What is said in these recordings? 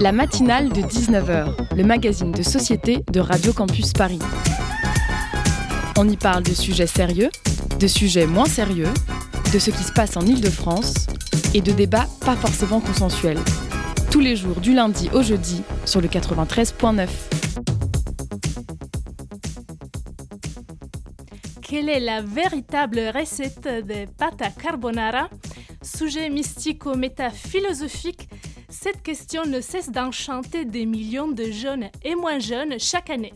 La matinale de 19h, le magazine de société de Radio Campus Paris. On y parle de sujets sérieux, de sujets moins sérieux, de ce qui se passe en Ile-de-France et de débats pas forcément consensuels. Tous les jours du lundi au jeudi sur le 93.9. Quelle est la véritable recette des pâtes carbonara? Sujet mystico-métaphilosophique, cette question ne cesse d'enchanter des millions de jeunes et moins jeunes chaque année.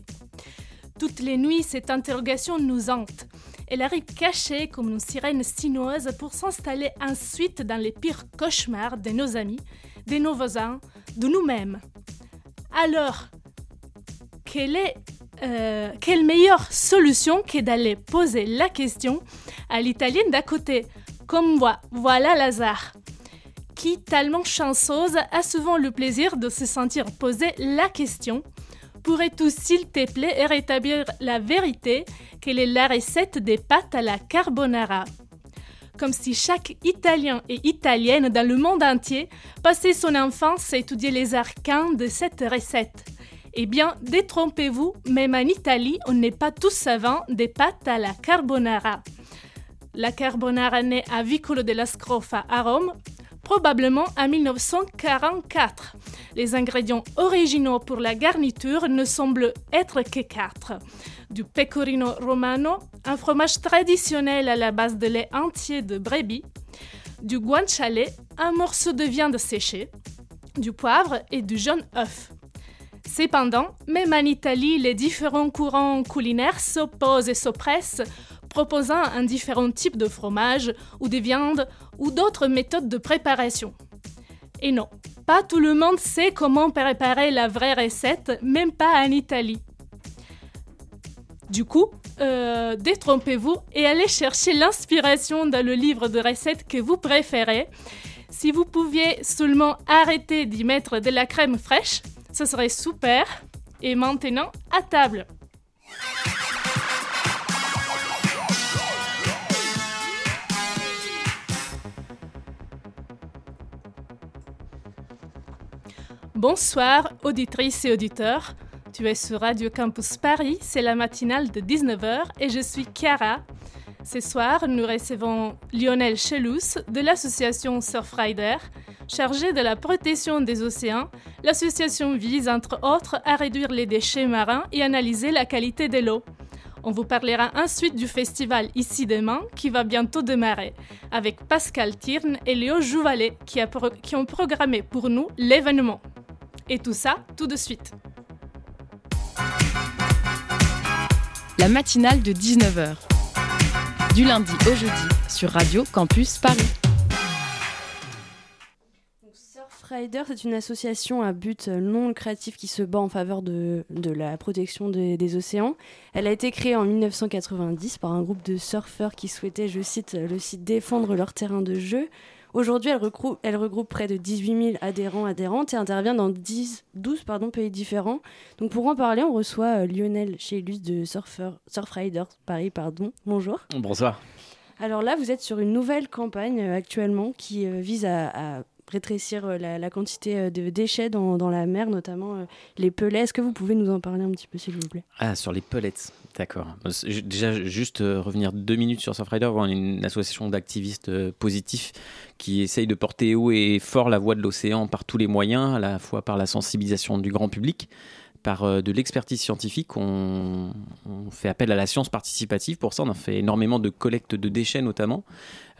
Toutes les nuits, cette interrogation nous hante. Elle arrive cachée comme une sirène sinueuse pour s'installer ensuite dans les pires cauchemars de nos amis, de nos voisins, de nous-mêmes. Alors, quelle euh, quelle meilleure solution que d'aller poser la question à l'italienne d'à côté? Comme moi, voilà Lazare, qui, tellement chanceuse, a souvent le plaisir de se sentir poser la question Pourrais-tu, s'il te plaît, rétablir la vérité? Quelle est la recette des pâtes à la carbonara? Comme si chaque Italien et Italienne dans le monde entier passait son enfance à étudier les arcanes de cette recette. Eh bien, détrompez-vous, même en Italie, on n'est pas tous savants des pâtes à la carbonara. La carbonara naît à Vicolo della Scrofa à Rome, probablement en 1944. Les ingrédients originaux pour la garniture ne semblent être que quatre. Du pecorino romano, un fromage traditionnel à la base de lait entier de brebis, du guanciale, un morceau de viande séchée, du poivre et du jaune œuf. Cependant, même en Italie, les différents courants culinaires s'opposent et s'oppressent, proposant un différent type de fromage ou de viande ou d'autres méthodes de préparation. Et non, pas tout le monde sait comment préparer la vraie recette, même pas en Italie. Du coup, euh, détrompez-vous et allez chercher l'inspiration dans le livre de recettes que vous préférez. Si vous pouviez seulement arrêter d'y mettre de la crème fraîche, ce serait super. Et maintenant, à table. Bonsoir, auditrices et auditeurs. Tu es sur Radio Campus Paris, c'est la matinale de 19h et je suis Chiara. Ce soir, nous recevons Lionel Chelous de l'association Surfrider, chargée de la protection des océans. L'association vise, entre autres, à réduire les déchets marins et analyser la qualité de l'eau. On vous parlera ensuite du festival Ici Demain qui va bientôt démarrer avec Pascal Tirne et Léo Jouvalet qui, qui ont programmé pour nous l'événement. Et tout ça tout de suite. La matinale de 19h. Du lundi au jeudi sur Radio Campus Paris. Surfrider, c'est une association à but non lucratif qui se bat en faveur de, de la protection des, des océans. Elle a été créée en 1990 par un groupe de surfeurs qui souhaitaient, je cite, le site défendre leur terrain de jeu Aujourd'hui, elle regroupe, elle regroupe près de 18 000 adhérents, adhérentes et intervient dans 10, 12 pardon, pays différents. Donc pour en parler, on reçoit euh, Lionel Chélus de Surfer, Surfrider Paris. Pardon. Bonjour. Bonsoir. Alors là, vous êtes sur une nouvelle campagne euh, actuellement qui euh, vise à, à rétrécir la, quantité de déchets dans, la mer, notamment les pelets. Est-ce que vous pouvez nous en parler un petit peu, s'il vous plaît? Ah, sur les pellets, d'accord. Déjà, juste revenir deux minutes sur Surfrider, une association d'activistes positifs qui essaye de porter haut et fort la voix de l'océan par tous les moyens, à la fois par la sensibilisation du grand public, par euh, de l'expertise scientifique. On, fait appel à la science participative. Pour ça, on a fait énormément de collectes de déchets, notamment.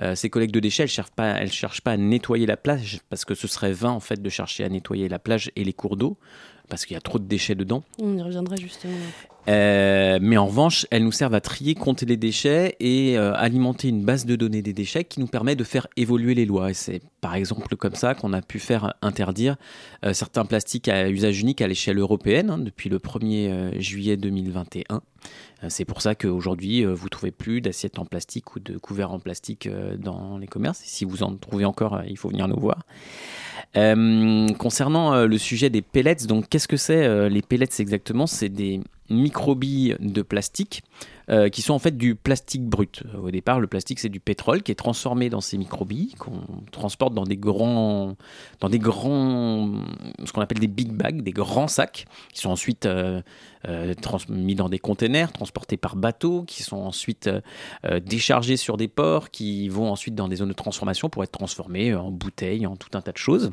Euh, ces collectes de déchets, elles ne cherchent, pas, à nettoyer la plage, parce que ce serait vain, en fait, de chercher à nettoyer la plage et les cours d'eau, parce qu'il y a trop de déchets dedans. On y reviendra justement. Euh, mais en revanche, elles nous servent à trier, compter les déchets et euh, alimenter une base de données des déchets qui nous permet de faire évoluer les lois. Et c'est par exemple comme ça qu'on a pu faire interdire euh, certains plastiques à usage unique à l'échelle européenne hein, depuis le 1er juillet 2021. C'est pour ça qu'aujourd'hui, vous ne trouvez plus d'assiettes en plastique ou de couverts en plastique dans les commerces. si vous en trouvez encore, il faut venir nous voir. concernant le sujet des pellets, donc qu'est-ce que c'est les pellets exactement? C'est des microbilles de plastique euh, qui sont en fait du plastique brut. Au départ, le plastique, c'est du pétrole qui est transformé dans ces microbilles, qu'on transporte dans des grands, dans des grands, ce qu'on appelle des big bags, des grands sacs, qui sont ensuite euh, euh, mis dans des containers, transportés par bateau, qui sont ensuite déchargés sur des ports, qui vont ensuite dans des zones de transformation pour être transformés en bouteilles, en tout un tas de choses.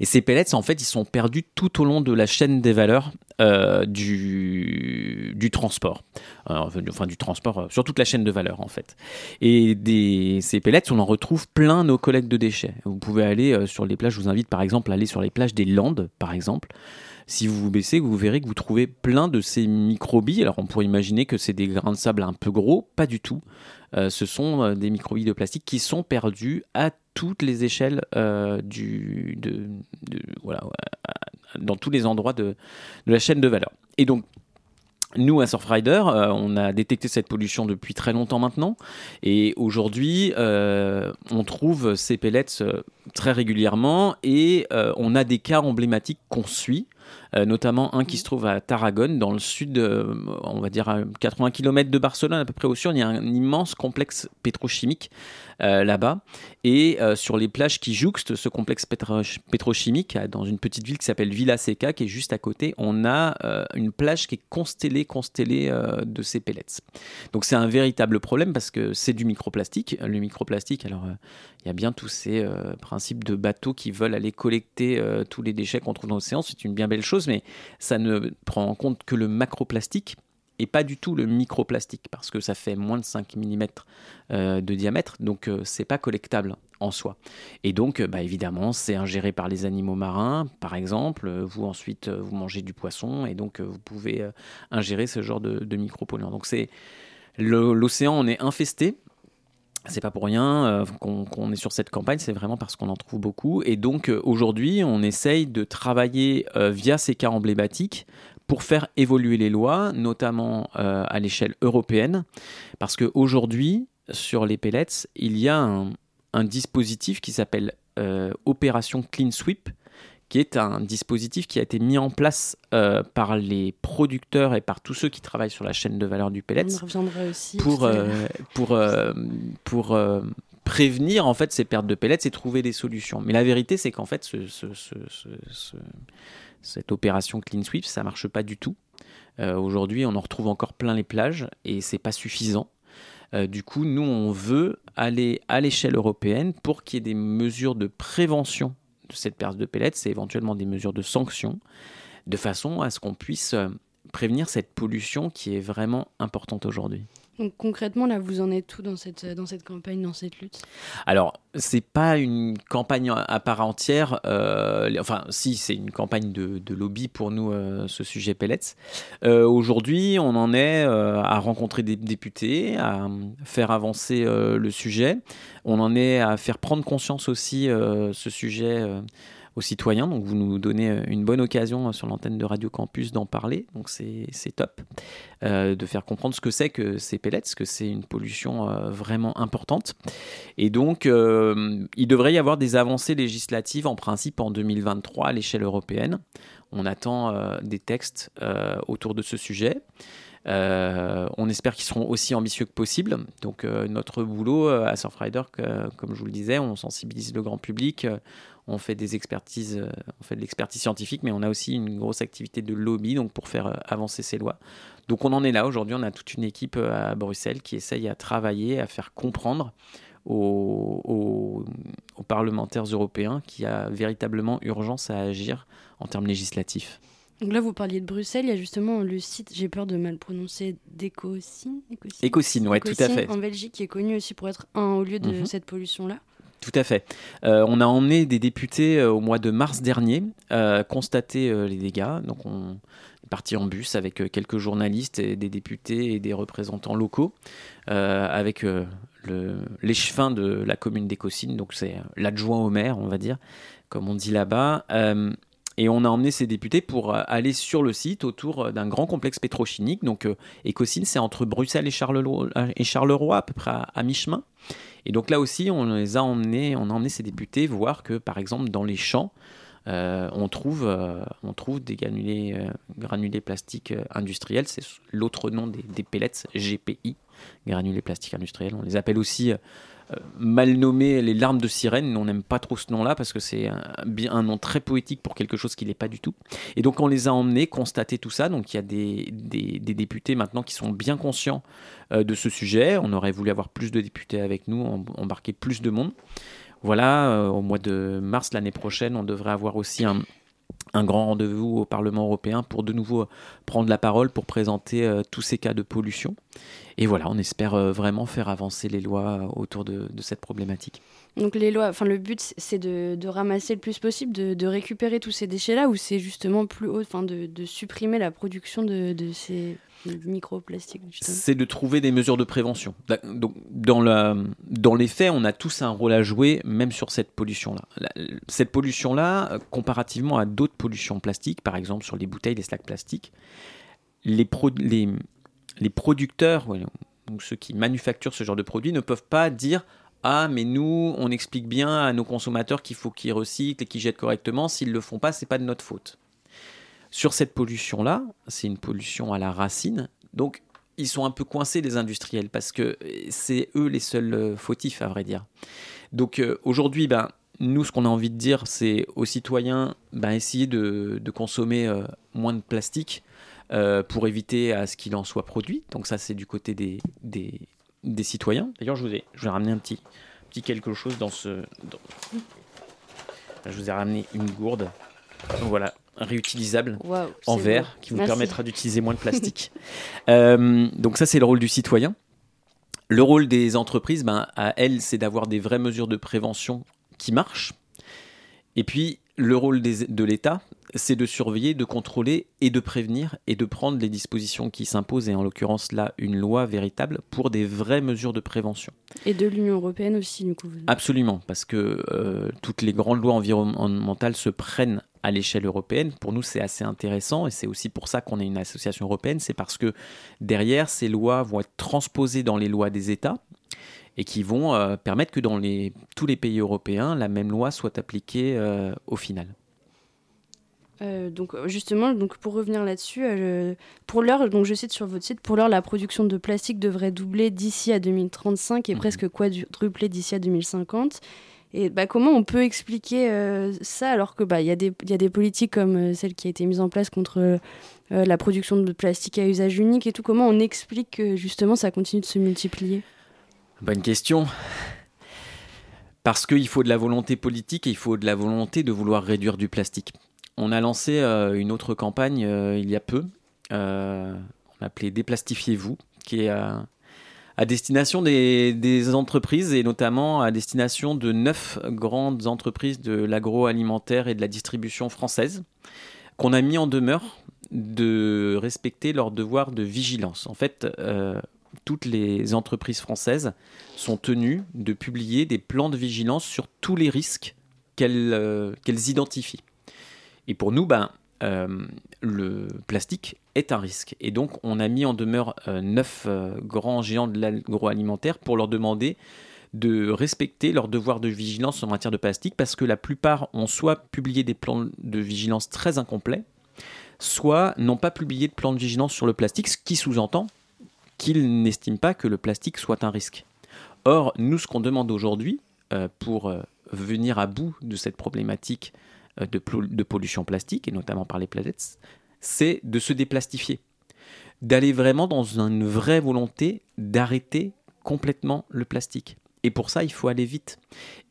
Et ces pellets, en fait, ils sont perdus tout au long de la chaîne des valeurs euh, du, transport. enfin, du transport euh, sur toute la chaîne de valeur, en fait. Et ces pellets, on en retrouve plein nos collègues de déchets. Vous pouvez aller euh, sur les plages, je vous invite par exemple à aller sur les plages des Landes, par exemple. Si vous vous baissez, vous verrez que vous trouvez plein de ces microbilles. Alors on pourrait imaginer que c'est des grains de sable un peu gros, pas du tout. ce sont des microbilles de plastique qui sont perdus à toutes les échelles du, de, voilà, dans tous les endroits de, la chaîne de valeur. Et donc, nous, à Surfrider, euh, on a détecté cette pollution depuis très longtemps maintenant. Et aujourd'hui, euh, on trouve ces pellets euh, très régulièrement et on a des cas emblématiques qu'on suit. Notamment un qui se trouve à Tarragone, dans le sud, on va dire à 80 km de Barcelone, à peu près au sud. Il y a un immense complexe pétrochimique euh, là-bas. Et euh, sur les plages qui jouxtent ce complexe pétrochimique, dans une petite ville qui s'appelle Villa Seca, qui est juste à côté, on a euh, une plage qui est constellée, constellée de ces pellets. Donc c'est un véritable problème parce que c'est du microplastique. Le microplastique, alors il y a bien tous ces principes de bateaux qui veulent aller collecter tous les déchets qu'on trouve dans l'océan. C'est une bien belle chose, mais ça ne prend en compte que le macroplastique et pas du tout le microplastique parce que ça fait moins de 5 mm euh, de diamètre, donc euh, c'est pas collectable en soi. Et donc, euh, bah, évidemment, c'est ingéré par les animaux marins, par exemple. Vous ensuite, vous mangez du poisson et donc vous pouvez ingérer ce genre de, de micropolluants. Donc c'est l'océan, on est infesté c'est pas pour rien qu'on est sur cette campagne, c'est vraiment parce qu'on en trouve beaucoup. Et donc aujourd'hui, on essaye de travailler via ces cas emblématiques pour faire évoluer les lois, notamment euh, à l'échelle européenne, parce qu'aujourd'hui, sur les pellets, il y a un, dispositif qui s'appelle euh, Opération Clean Sweep, qui est un dispositif qui a été mis en place euh, par les producteurs et par tous ceux qui travaillent sur la chaîne de valeur du pellet aussi, pour, pour, pour prévenir en fait ces pertes de pellets et trouver des solutions. Mais la vérité, c'est qu'en fait, ce, ce, ce, cette opération Clean Sweep, ça marche pas du tout. Euh, aujourd'hui, on en retrouve encore plein les plages et c'est pas suffisant. Euh, du coup, nous, on veut aller à l'échelle européenne pour qu'il y ait des mesures de prévention cette perte de pellets et éventuellement des mesures de sanction, de façon à ce qu'on puisse euh, prévenir cette pollution qui est vraiment importante aujourd'hui. Donc concrètement, là, vous en êtes tout dans cette, dans cette campagne, dans cette lutte? Alors, c'est pas une campagne à part entière. Euh, enfin, si, c'est une campagne de, lobby pour nous, euh, ce sujet pellets. Euh, aujourd'hui, on en est à rencontrer des députés, à faire avancer le sujet. On en est à faire prendre conscience aussi ce sujet aux citoyens. Donc vous nous donnez euh, une bonne occasion euh, sur l'antenne de Radio Campus d'en parler. Donc c'est top euh, de faire comprendre ce que c'est que ces pellets, que c'est une pollution vraiment importante. Et donc il devrait y avoir des avancées législatives en principe en 2023 à l'échelle européenne. On attend des textes autour de ce sujet. on espère qu'ils seront aussi ambitieux que possible. Donc notre boulot à Surfrider, comme je vous le disais, on sensibilise le grand public, on fait des expertises, euh, on fait de l'expertise scientifique, mais on a aussi une grosse activité de lobby donc pour faire euh, avancer ces lois. Donc on en est là aujourd'hui, on a toute une équipe euh, à Bruxelles qui essaye à travailler, à faire comprendre aux, parlementaires européens qu'il y a véritablement urgence à agir en termes législatifs. Donc là, vous parliez de Bruxelles, il y a justement le site, j'ai peur de mal prononcer, d'Ecocine. Ecocine, oui, tout à fait. En Belgique, qui est connu aussi pour être un haut lieu de mhm. cette pollution-là. Tout à fait. Euh, on a emmené des députés euh, au mois de mars dernier euh, constater les dégâts. Donc on est parti en bus avec quelques journalistes et des députés et des représentants locaux, avec l'échevin de la commune d'Écosine, donc c'est l'adjoint au maire, on va dire, comme on dit là-bas. Et on a emmené ces députés pour aller sur le site autour d'un grand complexe pétrochimique. Donc Écosine, c'est entre Bruxelles et Charleroi, à peu près à mi-chemin. Et donc là aussi, on les a emmenés, on a emmené ces députés voir que, par exemple, dans les champs, on, trouve, des granulés, plastiques industriels, c'est l'autre nom des, des, pellets, GPI, granulés plastiques industriels. On les appelle aussi euh, mal nommé les larmes de sirène. On n'aime pas trop ce nom-là parce que c'est un, un, nom très poétique pour quelque chose qui n'est pas du tout. Et donc on les a emmenés constater tout ça. Donc il y a des, députés maintenant qui sont bien conscients euh, de ce sujet. On aurait voulu avoir plus de députés avec nous, embarquer plus de monde. Voilà, euh, au mois de mars l'année prochaine, on devrait avoir aussi un, un grand rendez-vous au Parlement européen pour de nouveau prendre la parole pour présenter tous ces cas de pollution. Et voilà, on espère euh, vraiment faire avancer les lois autour de, cette problématique. Donc les lois, enfin le but c'est de, ramasser le plus possible, de, récupérer tous ces déchets-là, ou c'est justement plus haut, enfin de, supprimer la production de, ces microplastiques C'est de trouver des mesures de prévention. Donc dans, la, dans les faits, on a tous un rôle à jouer, même sur cette pollution-là. Cette pollution-là, comparativement à d'autres pollutions plastiques, par exemple sur les bouteilles, les sacs plastiques, les, les, les producteurs, ceux qui manufacturent ce genre de produits, ne peuvent pas dire ah, mais nous, on explique bien à nos consommateurs qu'il faut qu'ils recyclent et qu'ils jettent correctement. S'ils le font pas, c'est pas de notre faute. Sur cette pollution-là, c'est une pollution à la racine. Donc, ils sont un peu coincés, les industriels, parce que c'est eux les seuls euh, fautifs, à vrai dire. Donc, euh, aujourd'hui, ben, nous, ce qu'on a envie de dire, c'est aux citoyens, ben, essayer de, consommer euh, moins de plastique euh, pour éviter à ce qu'il en soit produit. Donc ça, c'est du côté des, des, des citoyens. D'ailleurs, je vous ai, je vais ramener un petit, petit quelque chose dans ce... Je vous ai ramené une gourde. voilà, réutilisable en verre qui vous permettra d'utiliser moins de plastique. Euh, donc ça, c'est le rôle du citoyen. Le rôle des entreprises, ben, à elles, c'est d'avoir des vraies mesures de prévention qui marchent. Et puis, le rôle de l'État, c'est de surveiller, de contrôler et de prévenir et de prendre les dispositions qui s'imposent, et en l'occurrence là, une loi véritable pour des vraies mesures de prévention. Et de l'Union européenne aussi, du coup. Absolument, parce que euh, toutes les grandes lois environnementales se prennent à l'échelle européenne. Pour nous, c'est assez intéressant et c'est aussi pour ça qu'on est une association européenne. C'est parce que derrière, ces lois vont être transposées dans les lois des États et qui vont euh, permettre que dans les, tous les pays européens, la même loi soit appliquée euh, au final. Euh, donc justement, donc pour revenir là-dessus, pour l'heure, donc je cite sur votre site, pour l'heure, la production de plastique devrait doubler d'ici à 2035 et mhm. presque quadrupler d'ici à 2050. Et bah, comment on peut expliquer ça alors que bah il y, a des, y a des politiques comme celle qui a été mise en place contre la production de plastique à usage unique et tout. Comment on explique que justement ça continue de se multiplier? Bonne question. Parce qu'il faut de la volonté politique et il faut de la volonté de vouloir réduire du plastique. On a lancé euh, une autre campagne euh, il y a peu, euh, on appelait Déplastifiez-vous, qui est à, destination des, entreprises et notamment à destination de neuf grandes entreprises de l'agroalimentaire et de la distribution française, qu'on a mis en demeure de respecter leur devoir de vigilance. En fait, toutes les entreprises françaises sont tenues de publier des plans de vigilance sur tous les risques qu'elles identifient. Et pour nous, ben, euh, le plastique est un risque. Et donc, on a mis en demeure euh, neuf grands géants de l'agroalimentaire pour leur demander de respecter leur devoir de vigilance en matière de plastique parce que la plupart ont soit publié des plans de vigilance très incomplets, soit n'ont pas publié de plan de vigilance sur le plastique, ce qui sous-entend qu'ils n'estiment pas que le plastique soit un risque. Or, nous, ce qu'on demande aujourd'hui euh, pour euh, venir à bout de cette problématique euh, de, de, pollution plastique, et notamment par les planètes, c'est de se déplastifier, d'aller vraiment dans une vraie volonté d'arrêter complètement le plastique. Et pour ça, il faut aller vite.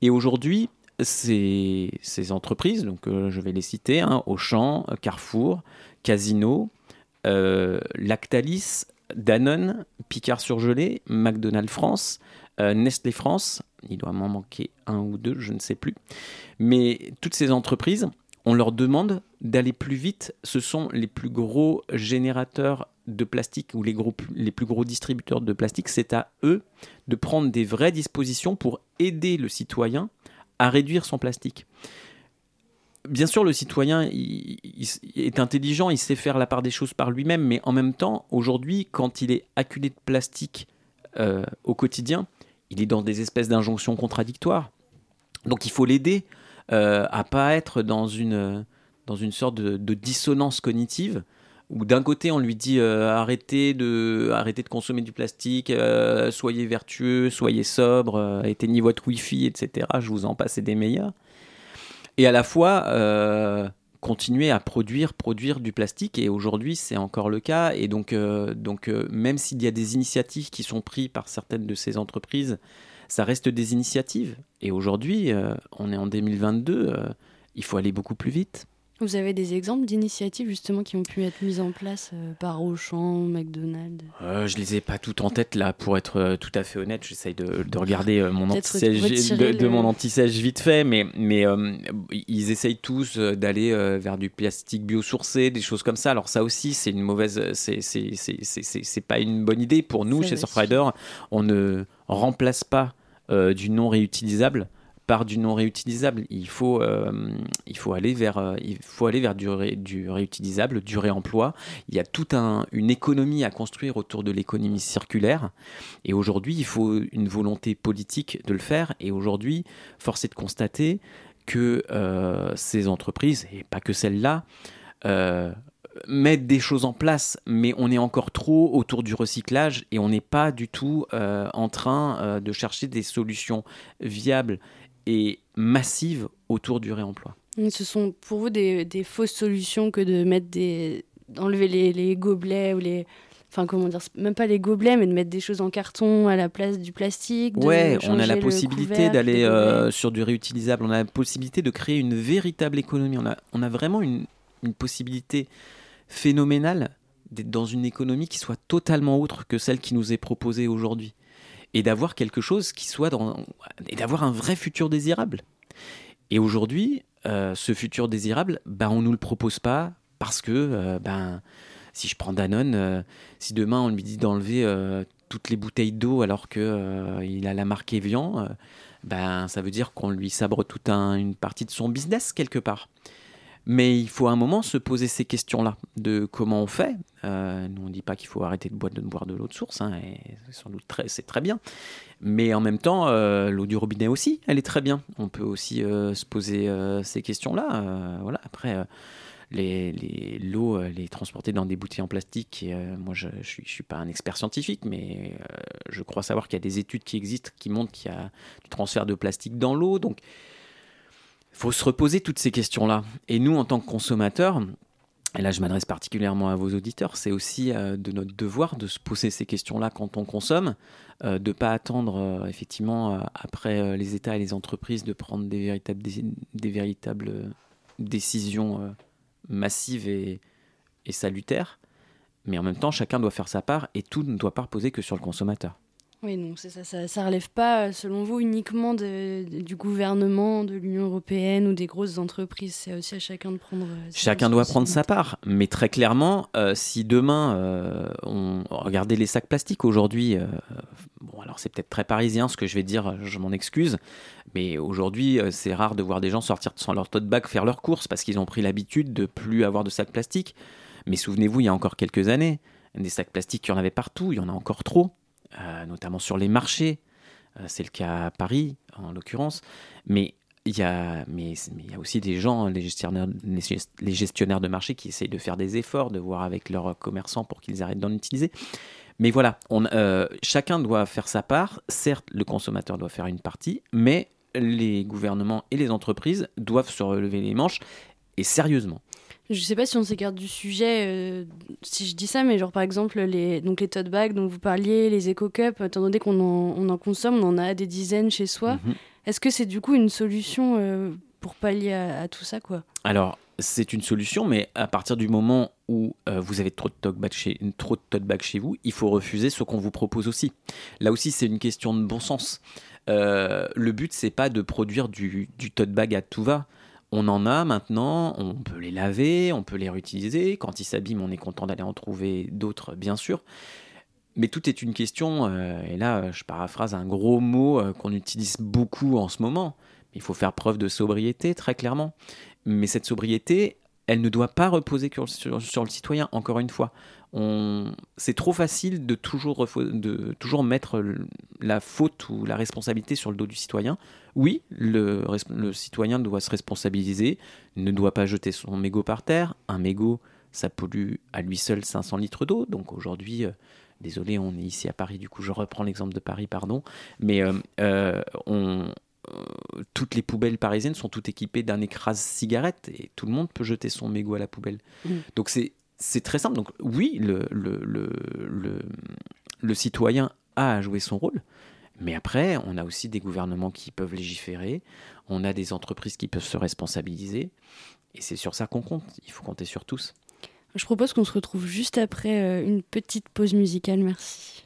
Et aujourd'hui, ces, ces, entreprises, donc je vais les citer, hein, Auchan, Carrefour, Casino, Lactalis, Danone, Picard surgelé, McDonald's France, euh, Nestlé France, il doit m'en manquer un ou deux, je ne sais plus. Mais toutes ces entreprises, on leur demande d'aller plus vite. Ce sont les plus gros générateurs de plastique ou les, plus gros distributeurs de plastique. C'est à eux de prendre des vraies dispositions pour aider le citoyen à réduire son plastique bien sûr, le citoyen est intelligent, il sait faire la part des choses par lui-même, mais en même temps, aujourd'hui, quand il est acculé de plastique euh, au quotidien, il est dans des espèces d'injonctions contradictoires. Donc il faut l'aider euh, à pas être dans une, dans une sorte de, dissonance cognitive où d'un côté on lui dit euh, arrêtez, de, arrêtez de consommer du plastique, euh, soyez vertueux, soyez sobre, éteignez votre wifi, etc. Je vous en passe des meilleurs. Et à la fois continuer à produire, produire du plastique. Et aujourd'hui, c'est encore le cas. Et donc, donc même s'il y a des initiatives qui sont prises par certaines de ces entreprises ça reste des initiatives. Et aujourd'hui, euh, on est en 2022, euh, il faut aller beaucoup plus vite. Vous avez des exemples d'initiatives justement qui ont pu être mises en place euh, par Auchan, McDonald's? Je les ai pas toutes en tête là, pour être tout à fait honnête. J'essaye de, de, regarder mon anti-sèche de, mon anti vite fait, mais, mais ils essayent tous d'aller vers du plastique biosourcé, des choses comme ça. Alors ça aussi, c'est une mauvaise, c'est pas une bonne idée pour nous chez Surfrider. On ne remplace pas euh, du non réutilisable par du non réutilisable. Il faut, euh, il faut aller vers, euh, il faut aller vers du, réutilisable, du réemploi. Il y a toute un, une économie à construire autour de l'économie circulaire. Et aujourd'hui, il faut une volonté politique de le faire. Et aujourd'hui, force est de constater que ces entreprises, et pas que celles-là, mettre des choses en place, mais on est encore trop autour du recyclage et on n'est pas du tout euh, en train euh, de chercher des solutions viables et massives autour du réemploi. Ce sont pour vous des, fausses solutions que de mettre des d'enlever les, gobelets ou les enfin comment dire même pas les gobelets mais de mettre des choses en carton à la place du plastique ouais on a la possibilité d'aller euh, sur du réutilisable on a la possibilité de créer une véritable économie on a on a vraiment une, une possibilité phénoménal d'être dans une économie qui soit totalement autre que celle qui nous est proposée aujourd'hui. Et d'avoir quelque chose qui soit dans. et d'avoir un vrai futur désirable. Et aujourd'hui, euh, ce futur désirable, ben, on ne nous le propose pas parce que, euh, ben, si je prends Danone, euh, si demain on lui dit d'enlever toutes les bouteilles d'eau alors qu'il il a la marque Evian, ben, ça veut dire qu'on lui sabre toute une partie de son business quelque part. Mais il faut à un moment se poser ces questions-là, de comment on fait. Euh, nous, on ne dit pas qu'il faut arrêter de boire de, l'eau de source, hein, et sans doute c'est très bien. Mais en même temps, euh, l'eau du robinet aussi, elle est très bien. On peut aussi euh, se poser ces questions-là. voilà. Après, les, l'eau, les transporter dans des bouteilles en plastique. moi, je ne suis, pas un expert scientifique, mais je crois savoir qu'il y a des études qui existent qui montrent qu'il y a du transfert de plastique dans l'eau. Donc, faut se reposer toutes ces questions-là. Et nous, en tant que consommateurs, et là je m'adresse particulièrement à vos auditeurs, c'est aussi euh, de notre devoir de se poser ces questions-là quand on consomme, euh, de ne pas attendre euh, effectivement après les États et les entreprises de prendre des véritables, des, véritables décisions massives et, et salutaires. Mais en même temps, chacun doit faire sa part et tout ne doit pas reposer que sur le consommateur. Oui, non, ça, ça, ça, relève pas, selon vous, uniquement du gouvernement, de l'Union européenne ou des grosses entreprises. C'est aussi à chacun de prendre. Euh, chacun doit prendre sa part, mais très clairement, euh, si demain euh, on regardait les sacs plastiques aujourd'hui, bon, alors c'est peut-être très parisien ce que je vais dire, je m'en excuse, mais aujourd'hui c'est rare de voir des gens sortir sans leur tote bag faire leurs courses parce qu'ils ont pris l'habitude de plus avoir de sacs plastiques. Mais souvenez-vous, il y a encore quelques années, des sacs plastiques, il y en avait partout, il y en a encore trop. Euh, notamment sur les marchés. Euh, c'est le cas à Paris, en l'occurrence. Mais il y, a, aussi des gens, les gestionnaires, de marché, qui essayent de faire des efforts, de voir avec leurs commerçants pour qu'ils arrêtent d'en utiliser. Mais voilà, euh, chacun doit faire sa part. Certes, le consommateur doit faire une partie, mais les gouvernements et les entreprises doivent se relever les manches et sérieusement. Je sais pas si on s'écarte du sujet, euh, si je dis ça, mais genre par exemple les, donc les tote bags dont vous parliez, les eco cups, étant donné qu'on en, on en consomme, on en a des dizaines chez soi. Mhm. Est-ce que c'est du coup une solution euh, pour pallier à, tout ça quoi? Alors c'est une solution, mais à partir du moment où euh, vous avez trop de tote bags chez, trop de tote bags chez vous, il faut refuser ce qu'on vous propose aussi. Là aussi c'est une question de bon sens. le but c'est pas de produire du, du tote bag à tout va on en a maintenant, on peut les laver, on peut les réutiliser. Quand ils s'abîment, on est content d'aller en trouver d'autres, bien sûr. Mais tout est une question, euh, et là je paraphrase un gros mot euh, qu'on utilise beaucoup en ce moment. Il faut faire preuve de sobriété, très clairement. Mais cette sobriété, elle ne doit pas reposer sur, sur, le citoyen, encore une fois. C'est trop facile de toujours, de toujours mettre la faute ou la responsabilité sur le dos du citoyen. Oui, le, le citoyen doit se responsabiliser, ne doit pas jeter son mégot par terre. Un mégot, ça pollue à lui seul 500 litres d'eau. Donc aujourd'hui, euh, désolé, on est ici à Paris, du coup je reprends l'exemple de Paris, pardon. Mais euh, euh, on, toutes les poubelles parisiennes sont toutes équipées d'un écrase cigarette et tout le monde peut jeter son mégot à la poubelle. Mmh. Donc c'est c'est très simple. Donc oui, le, le, le, le, citoyen a à jouer son rôle, mais après, on a aussi des gouvernements qui peuvent légiférer, on a des entreprises qui peuvent se responsabiliser, et c'est sur ça qu'on compte. Il faut compter sur tous. Je propose qu'on se retrouve juste après euh, une petite pause musicale. Merci.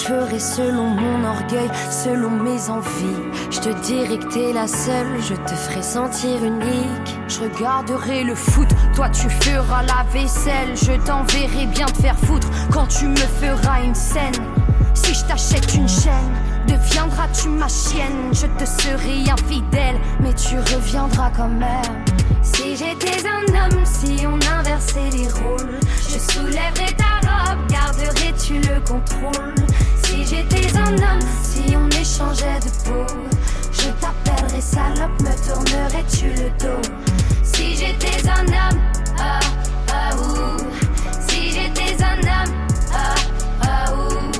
Je ferai selon mon orgueil, selon mes envies. Je te dirai que t'es la seule, je te ferai sentir unique. Je regarderai le foot, toi tu feras la vaisselle. Je t'enverrai bien te faire foutre quand tu me feras une scène. Si je t'achète une chaîne, deviendras-tu ma chienne? Je te serai infidèle, mais tu reviendras quand même. Si j'étais un homme, si on inversait les rôles, je soulèverais ta garderais-tu le Si j'étais un homme, si on échangeait de peau, je t'appellerais salope, me tournerais-tu le dos? Si j'étais un homme, ah, ah, ouh. Si j'étais un homme, ah, ah, ouh.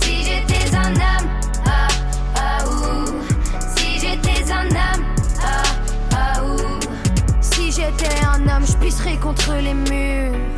Si j'étais un homme, ah, ah, ouh. Si j'étais un homme, ah, ah, ouh. Si j'étais un homme, je pisserais contre les murs.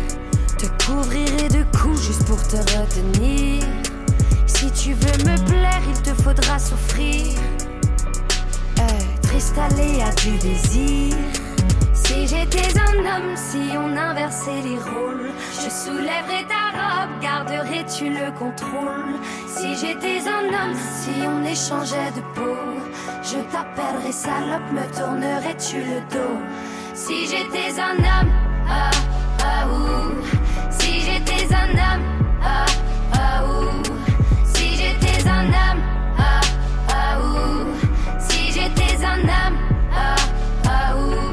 Te couvrirai de coups juste pour te retenir. Si tu veux me plaire, il te faudra souffrir. Triste à du désir. Si j'étais un homme, si on inversait les rôles, je soulèverais ta robe, garderais-tu le contrôle Si j'étais un homme, si on échangeait de peau, je t'appellerais salope, me tournerais-tu le dos Si j'étais un homme, ah, ah, ouh. Si j'étais un homme, ah, ah, ouh. Si j'étais un homme, ah, ah, ouh. Si j'étais un homme, ah, ah, ouh.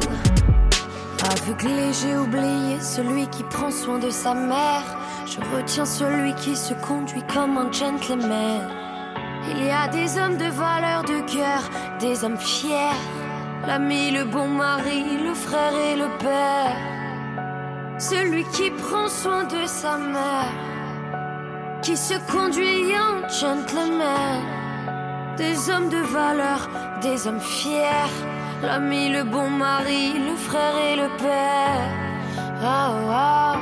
Aveuglé, j'ai oublié celui qui prend soin de sa mère. Je retiens celui qui se conduit comme un gentleman. Il y a des hommes de valeur de cœur, des hommes fiers. L'ami, le bon mari, le frère et le père. Celui qui prend soin de sa mère, qui se conduit en gentleman. Des hommes de valeur, des hommes fiers. L'ami, le bon mari, le frère et le père. Oh, oh.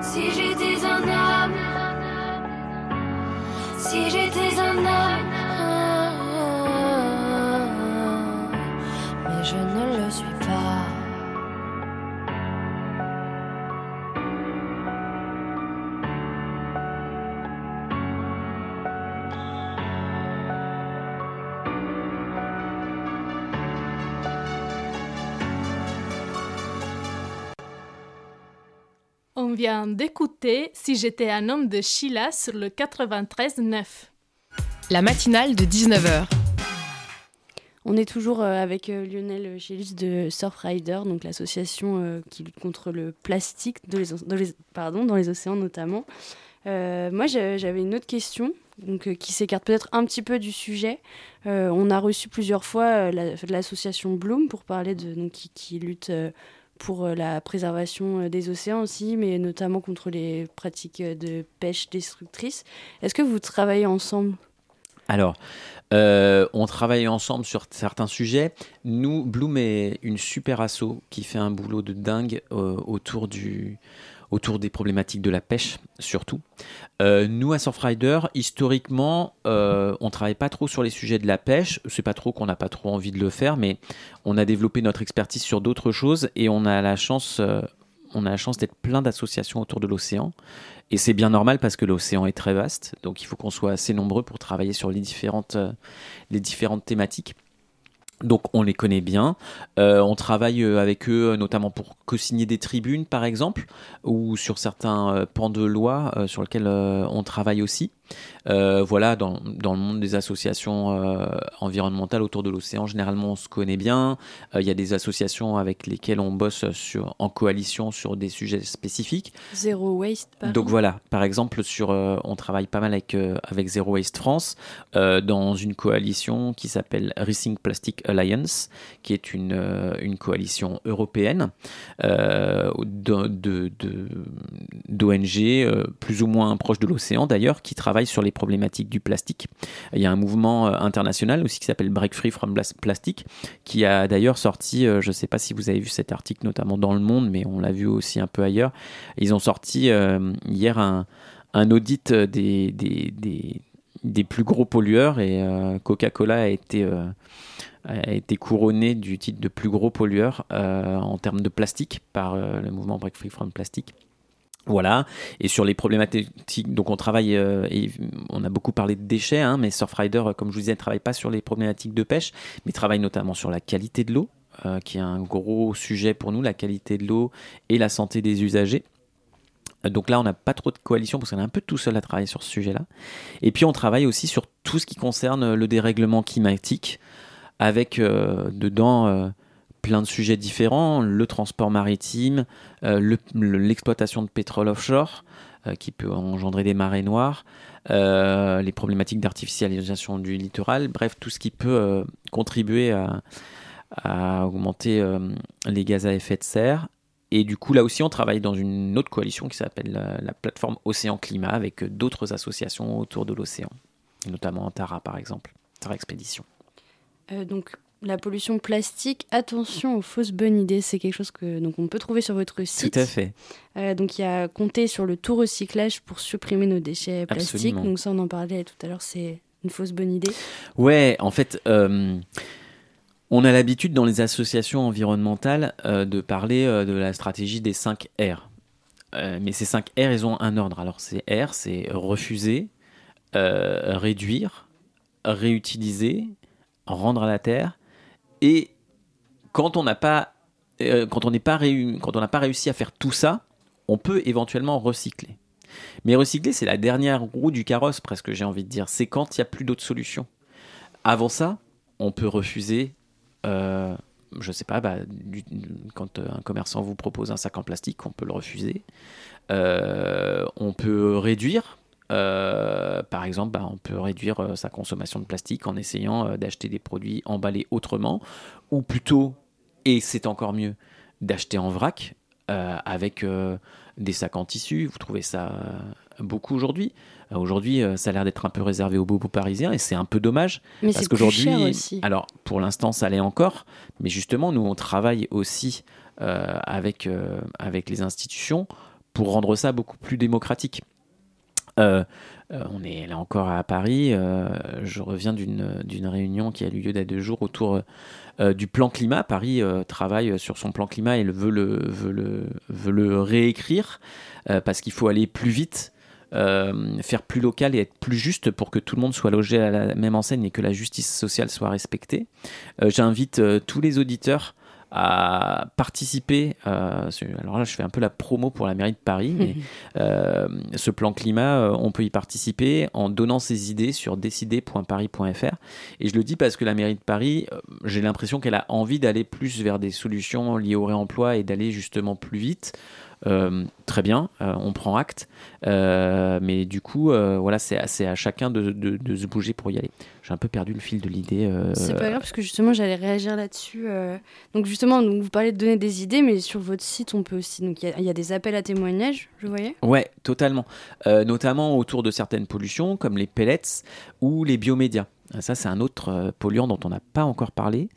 Si j'étais un homme, si j'étais un homme, mais je ne le suis pas. On vient d'écouter Si j'étais un homme de Sheila sur le 93.9. La matinale de 19h. On est toujours euh, avec euh, Lionel Gélis de Surfrider, donc l'association euh, qui lutte contre le plastique dans les, pardon, dans les océans notamment. moi, j'avais une autre question donc, qui s'écarte peut-être un petit peu du sujet. on a reçu plusieurs fois l'association Bloom pour parler de donc, qui, qui lutte pour la préservation des océans aussi, mais notamment contre les pratiques de pêche destructrices. Est-ce que vous travaillez ensemble? Alors, euh, on travaille ensemble sur certains sujets. Nous, Bloom est une super asso qui fait un boulot de dingue euh, autour, du, autour des problématiques de la pêche, surtout. Euh, nous, à Surfrider, historiquement, on travaille pas trop sur les sujets de la pêche. C'est pas trop qu'on n'a pas trop envie de le faire, mais on a développé notre expertise sur d'autres choses et on a la chance on a la chance d'être plein d'associations autour de l'océan. Et c'est bien normal parce que l'océan est très vaste, donc il faut qu'on soit assez nombreux pour travailler sur les différentes, euh, les différentes thématiques. Donc on les connaît bien. Euh, on travaille euh, avec eux notamment pour co-signer des tribunes par exemple, ou sur certains pans de loi sur lesquels on travaille aussi. Euh, voilà, dans, dans, le monde des associations euh, environnementales autour de l'océan, généralement on se connaît bien. Euh, il y a des associations avec lesquelles on bosse sur, en coalition sur des sujets spécifiques. Zero Waste, par Donc voilà, par exemple, sur, on travaille pas mal avec, avec Zero Waste France dans une coalition qui s'appelle Rethink Plastic Alliance, qui est une, une coalition européenne d'ONG de, plus ou moins proches de l'océan d'ailleurs, qui sur les problématiques du plastique. Il y a un mouvement euh, international aussi qui s'appelle Break Free from Plastic, qui a d'ailleurs sorti, euh, je ne sais pas si vous avez vu cet article notamment dans Le Monde, mais on l'a vu aussi un peu ailleurs. Ils ont sorti euh, hier un, audit des, plus gros pollueurs et Coca-Cola a été a été couronné du titre de plus gros pollueur en termes de plastique par le mouvement Break Free from Plastic. Voilà, et sur les problématiques, donc on travaille, euh, et on a beaucoup parlé de déchets, hein, mais Surfrider, euh, comme je vous disais, ne travaille pas sur les problématiques de pêche, mais travaille notamment sur la qualité de l'eau, euh, qui est un gros sujet pour nous, la qualité de l'eau et la santé des usagers. Donc là, on n'a pas trop de coalition parce qu'on est un peu tout seul à travailler sur ce sujet-là. Et puis, on travaille aussi sur tout ce qui concerne le dérèglement climatique, avec dedans plein de sujets différents, le transport maritime, euh, l'exploitation de pétrole offshore, euh, qui peut engendrer des marées noires, euh, les problématiques d'artificialisation du littoral, bref, tout ce qui peut contribuer à, augmenter les gaz à effet de serre. Et du coup, là aussi, on travaille dans une autre coalition qui s'appelle la, plateforme Océan Climat avec d'autres associations autour de l'océan, notamment Tara par exemple, Tara Expédition. donc la pollution plastique, attention aux fausses bonnes idées. C'est quelque chose que donc on peut trouver sur votre site. Tout à fait. Euh, donc il y a compté sur le tout recyclage pour supprimer nos déchets plastiques. Donc ça on en parlait tout à l'heure, c'est une fausse bonne idée. Ouais, en fait. Euh, on a l'habitude dans les associations environnementales euh, de parler de la stratégie des 5 R. mais ces 5 R, ils ont un ordre. Alors ces R, c'est refuser, réduire, réutiliser, rendre à la terre et quand on n'a pas, euh, quand on n'est pas quand on n'a pas réussi à faire tout ça, on peut éventuellement recycler. Mais recycler, c'est la dernière roue du carrosse, presque, j'ai envie de dire. C'est quand il n'y a plus d'autres solutions. Avant ça, on peut refuser, euh, je sais pas, bah, quand euh, un commerçant vous propose un sac en plastique, on peut le refuser. Euh, on peut réduire, euh, par exemple, bah, on peut réduire euh, sa consommation de plastique en essayant euh, d'acheter des produits emballés autrement, ou plutôt, et c'est encore mieux, d'acheter en vrac avec des sacs en tissu. Vous trouvez ça beaucoup aujourd'hui Aujourd'hui, ça a l'air d'être un peu réservé aux bobos parisiens et c'est un peu dommage. Mais parce qu'aujourd'hui, alors pour l'instant, ça l'est encore, mais justement, nous on travaille aussi avec, avec les institutions pour rendre ça beaucoup plus démocratique. Euh, euh, on est là encore à Paris. Euh, je reviens d'une réunion qui a eu lieu il y a deux jours autour du plan climat. Paris travaille sur son plan climat et veut, le, veut, le, veut le réécrire parce qu'il faut aller plus vite. faire plus local et être plus juste pour que tout le monde soit logé à la même enseigne et que la justice sociale soit respectée. J'invite tous les auditeurs à participer. Euh, alors là, je fais un peu la promo pour la mairie de Paris, mais euh, ce plan climat, euh, on peut y participer en donnant ses idées sur décider.paris.fr. Et je le dis parce que la mairie de Paris, j'ai l'impression qu'elle a envie d'aller plus vers des solutions liées au réemploi et d'aller justement plus vite. Très bien, on prend acte. mais du coup, voilà, c'est à, à chacun de, de, se bouger pour y aller. J'ai un peu perdu le fil de l'idée. C'est pas grave, parce que justement, j'allais réagir là-dessus. Donc, justement, donc, vous parlez de donner des idées, mais sur votre site, on peut aussi. Donc, il y, y, a des appels à témoignages, je voyais Ouais, totalement. notamment autour de certaines pollutions, comme les pellets ou les biomédias. Ça, c'est un autre euh, polluant dont on n'a pas encore parlé.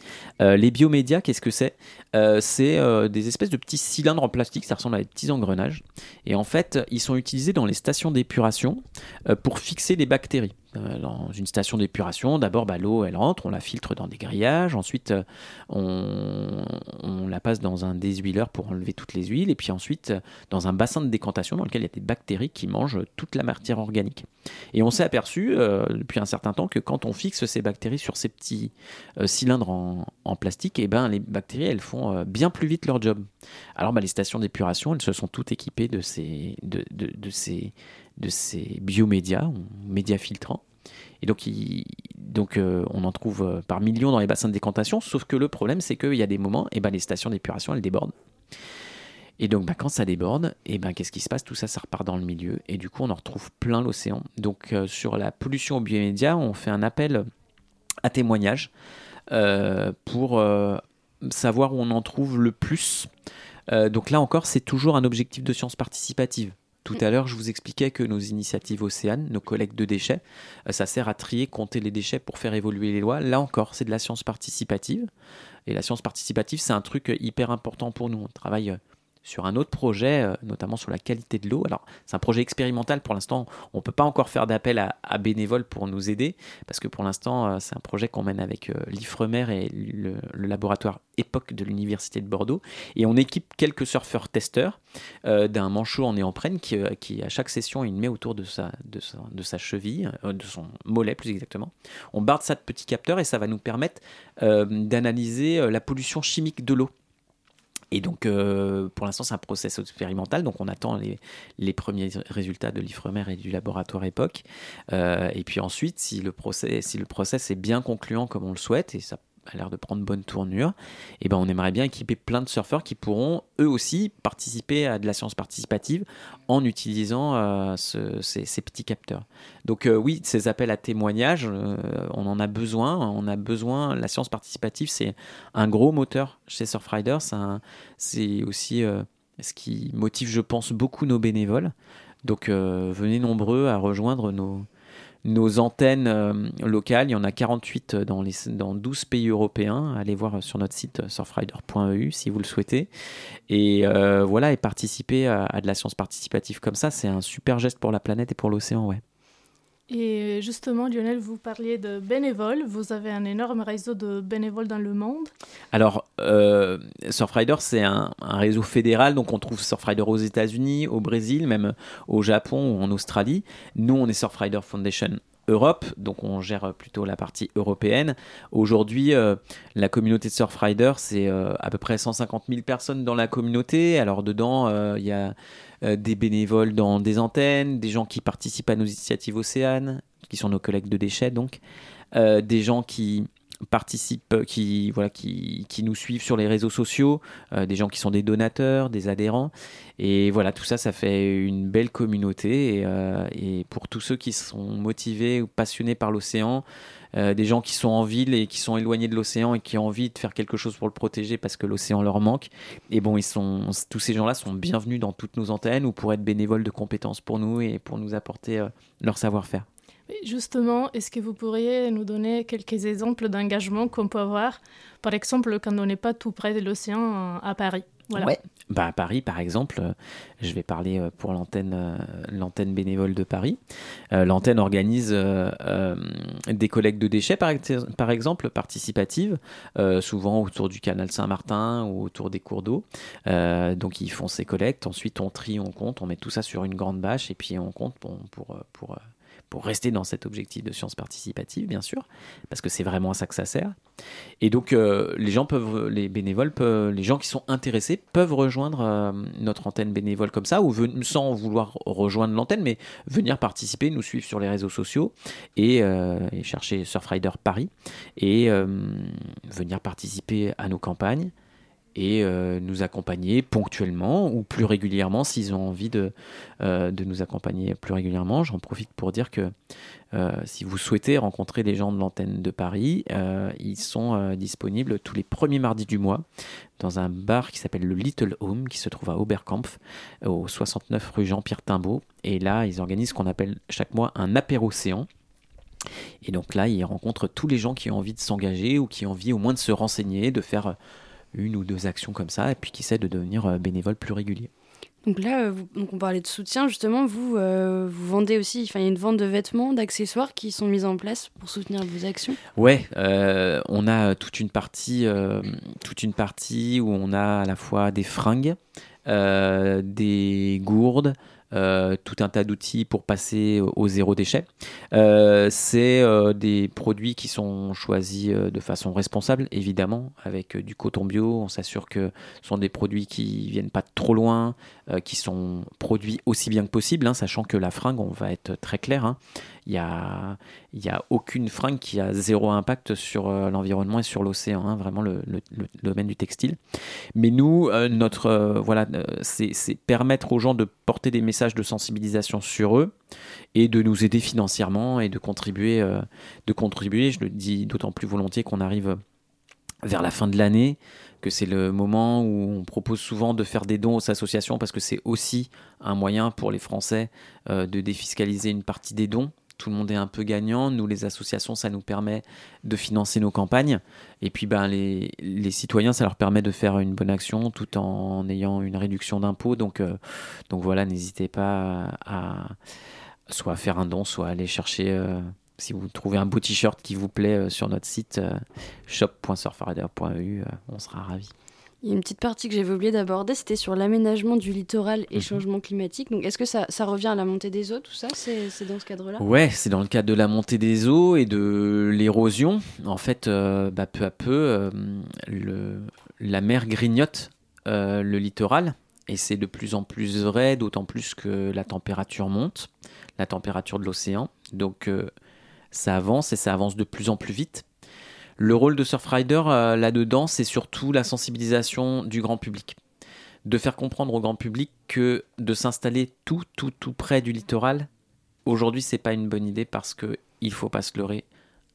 Euh, les biomédias, qu'est-ce que c'est? Euh, C'est des espèces de petits cylindres en plastique, ça ressemble à des petits engrenages. Et en fait, ils sont utilisés dans les stations d'épuration pour fixer les bactéries. Euh, dans une station d'épuration, d'abord bah, l'eau elle rentre, on la filtre dans des grillages, ensuite euh, on, la passe dans un déshuileur pour enlever toutes les huiles, et puis ensuite euh, dans un bassin de décantation dans lequel il y a des bactéries qui mangent toute la matière organique. Et on s'est aperçu depuis un certain temps que quand on fixe ces bactéries sur ces petits cylindres en, plastique, et eh ben, les bactéries elles font bien plus vite leur job. Alors bah, les stations d'épuration elles se sont toutes équipées de ces, de, de ces de ces biomédias, médias filtrants. Et donc, euh, on en trouve euh, par millions dans les bassins de décantation, sauf que le problème, c'est qu'il y a des moments, et eh ben, les stations d'épuration, elles débordent. Et donc, bah, quand ça déborde, et eh ben, qu'est-ce qui se passe? Tout ça, ça repart dans le milieu. Et du coup, on en retrouve plein l'océan. Donc, euh, sur la pollution aux biomédias, on fait un appel à témoignage pour savoir où on en trouve le plus. donc là encore, c'est toujours un objectif de science participative. Tout à l'heure, je vous expliquais que nos initiatives océanes, nos collectes de déchets, euh, ça sert à trier, compter les déchets pour faire évoluer les lois. Là encore, c'est de la science participative. Et la science participative, c'est un truc hyper important pour nous. On travaille euh, sur un autre projet, euh, notamment sur la qualité de l'eau. Alors, c'est un projet expérimental. Pour l'instant, on ne peut pas encore faire d'appel à, bénévoles pour nous aider, parce que pour l'instant, euh, c'est un projet qu'on mène avec euh, l'IFREMER et le, laboratoire EPOC de l'Université de Bordeaux. Et on équipe quelques surfeurs testeurs d'un manchot en néoprène qui, à chaque session, il met autour de sa cheville, de son mollet plus exactement. On barde ça de petits capteurs et ça va nous permettre d'analyser la pollution chimique de l'eau. Et donc, euh, pour l'instant, c'est un process expérimental. Donc, on attend les, premiers résultats de l'IFREMER et du laboratoire EPOC. Euh, et puis ensuite, si le, process, si le process est bien concluant comme on le souhaite, et ça a l'air de prendre bonne tournure, et eh ben on aimerait bien équiper plein de surfeurs qui pourront eux aussi participer à de la science participative en utilisant euh, ces, petits capteurs. Donc euh, oui, ces appels à témoignages, euh, on en a besoin. On a besoin. La science participative, c'est un gros moteur chez Surfrider. C'est aussi ce qui motive, je pense, beaucoup nos bénévoles. Donc venez nombreux à rejoindre nos, nos antennes euh, locales. Il y en a 48 dans, les, dans 12 pays européens. Allez voir sur notre site surfrider.eu si vous le souhaitez. Et euh, voilà, et participer à, de la science participative comme ça, c'est un super geste pour la planète et pour l'océan, ouais. Et justement, Lionel, vous parliez de bénévoles. Vous avez un énorme réseau de bénévoles dans le monde. Alors, euh, Surfrider, c'est un, réseau fédéral. Donc, on trouve Surfrider aux États-Unis, au Brésil, même au Japon ou en Australie. Nous, on est Surfrider Foundation Europe, donc on gère plutôt la partie européenne. Aujourd'hui, euh, la communauté de Surfrider, c'est euh, à peu près 150 000 personnes dans la communauté. Alors dedans, euh, il y a des bénévoles dans des antennes, des gens qui participent à nos initiatives océanes, qui sont nos collègues de déchets donc, des gens qui participent, qui, voilà, qui, qui, nous suivent sur les réseaux sociaux, euh, des gens qui sont des donateurs, des adhérents. Et voilà, tout ça, ça fait une belle communauté. Et, euh, pour tous ceux qui sont motivés ou passionnés par l'océan, euh, des gens qui sont en ville et qui sont éloignés de l'océan et qui ont envie de faire quelque chose pour le protéger parce que l'océan leur manque. Et bon, ils sont, tous ces gens-là sont bienvenus dans toutes nos antennes ou pour être bénévoles de compétences pour nous et pour nous apporter leur savoir-faire. Justement, est-ce que vous pourriez nous donner quelques exemples d'engagement qu'on peut avoir, par exemple quand on n'est pas tout près de l'océan à Paris voilà. Bah, à Paris, par exemple, euh, je vais parler euh, pour l'antenne, euh, bénévole de Paris. l'antenne organise des collectes de déchets, par, exemple, participatives, souvent autour du canal Saint-Martin ou autour des cours d'eau. donc, ils font ces collectes. Ensuite, on trie, on compte, on met tout ça sur une grande bâche et puis on compte pour, pour pour rester dans cet objectif de science participative, bien sûr, parce que c'est vraiment à ça que ça sert. Et donc, euh, les gens peuvent, les bénévoles, les gens qui sont intéressés peuvent rejoindre euh, notre antenne bénévole comme ça, ou sans vouloir rejoindre l'antenne, mais venir participer, nous suivre sur les réseaux sociaux et, euh, et chercher Surfrider Paris et venir participer à nos campagnes et nous accompagner ponctuellement ou plus régulièrement s'ils ont envie de, de nous accompagner plus régulièrement. J'en profite pour dire que si vous souhaitez rencontrer des gens de l'antenne de Paris, ils sont disponibles tous les premiers mardis du mois dans un bar qui s'appelle le Little Home, qui se trouve à Oberkampf, au 69 rue Jean-Pierre Timbaud. Et là, ils organisent ce qu'on appelle chaque mois un apéro-océan. Et donc là, ils rencontrent tous les gens qui ont envie de s'engager ou qui ont envie au moins de se renseigner, de faire une ou deux actions comme ça, et puis qui essaient de devenir euh, bénévoles plus réguliers. Donc là, euh, donc on parlait de soutien, justement, vous, euh, vous vendez aussi, enfin il y a une vente de vêtements, d'accessoires qui sont mises en place pour soutenir vos actions? Ouais, on a toute une, partie, toute une partie où on a à la fois des fringues, des gourdes, euh, tout un tas d'outils pour passer au zéro déchet. Euh, c'est euh, des produits qui sont choisis de façon responsable, évidemment, avec du coton bio. On s'assure que ce sont des produits qui viennent pas trop loin, qui sont produits aussi bien que possible, hein, sachant que la fringue, on va être très clair, hein, il n'y a, a aucune fringue qui a zéro impact sur euh, l'environnement et sur l'océan, hein, vraiment le, domaine du textile. Mais nous, euh, notre euh, voilà, c'est permettre aux gens de porter des messages de sensibilisation sur eux et de nous aider financièrement et de contribuer, de contribuer. Je le dis d'autant plus volontiers qu'on arrive vers la fin de l'année, que c'est le moment où on propose souvent de faire des dons aux associations parce que c'est aussi un moyen pour les Français de défiscaliser une partie des dons tout le monde est un peu gagnant. Nous, les associations, ça nous permet de financer nos campagnes. Et puis, ben, les, citoyens, ça leur permet de faire une bonne action tout en ayant une réduction d'impôts. Donc, euh, voilà, n'hésitez pas à, soit faire un don, soit aller chercher. Euh, si vous trouvez un beau t-shirt qui vous plaît euh, sur notre site shop.surfrider.eu, on sera ravis. Il y a une petite partie que j'avais oublié d'aborder, c'était sur l'aménagement du littoral et mhm. changement climatique. Donc, est-ce que ça, ça, revient à la montée des eau, tout ça? C'est dans ce cadre-là? Ouais, c'est dans le cadre de la montée des eaux et de l'érosion. En fait, euh, bah, peu à peu, euh, le, la mer grignote euh, le littoral. Et c'est de plus en plus vrai, d'autant plus que la température monte, la température de l'océan. Donc, ça avance et ça avance de plus en plus vite. Le rôle de Surfrider euh, là-dedans, c'est surtout la sensibilisation du grand public. De faire comprendre au grand public que de s'installer tout, tout, tout près du littoral, aujourd'hui, c'est pas une bonne idée parce que il faut pas se leurrer.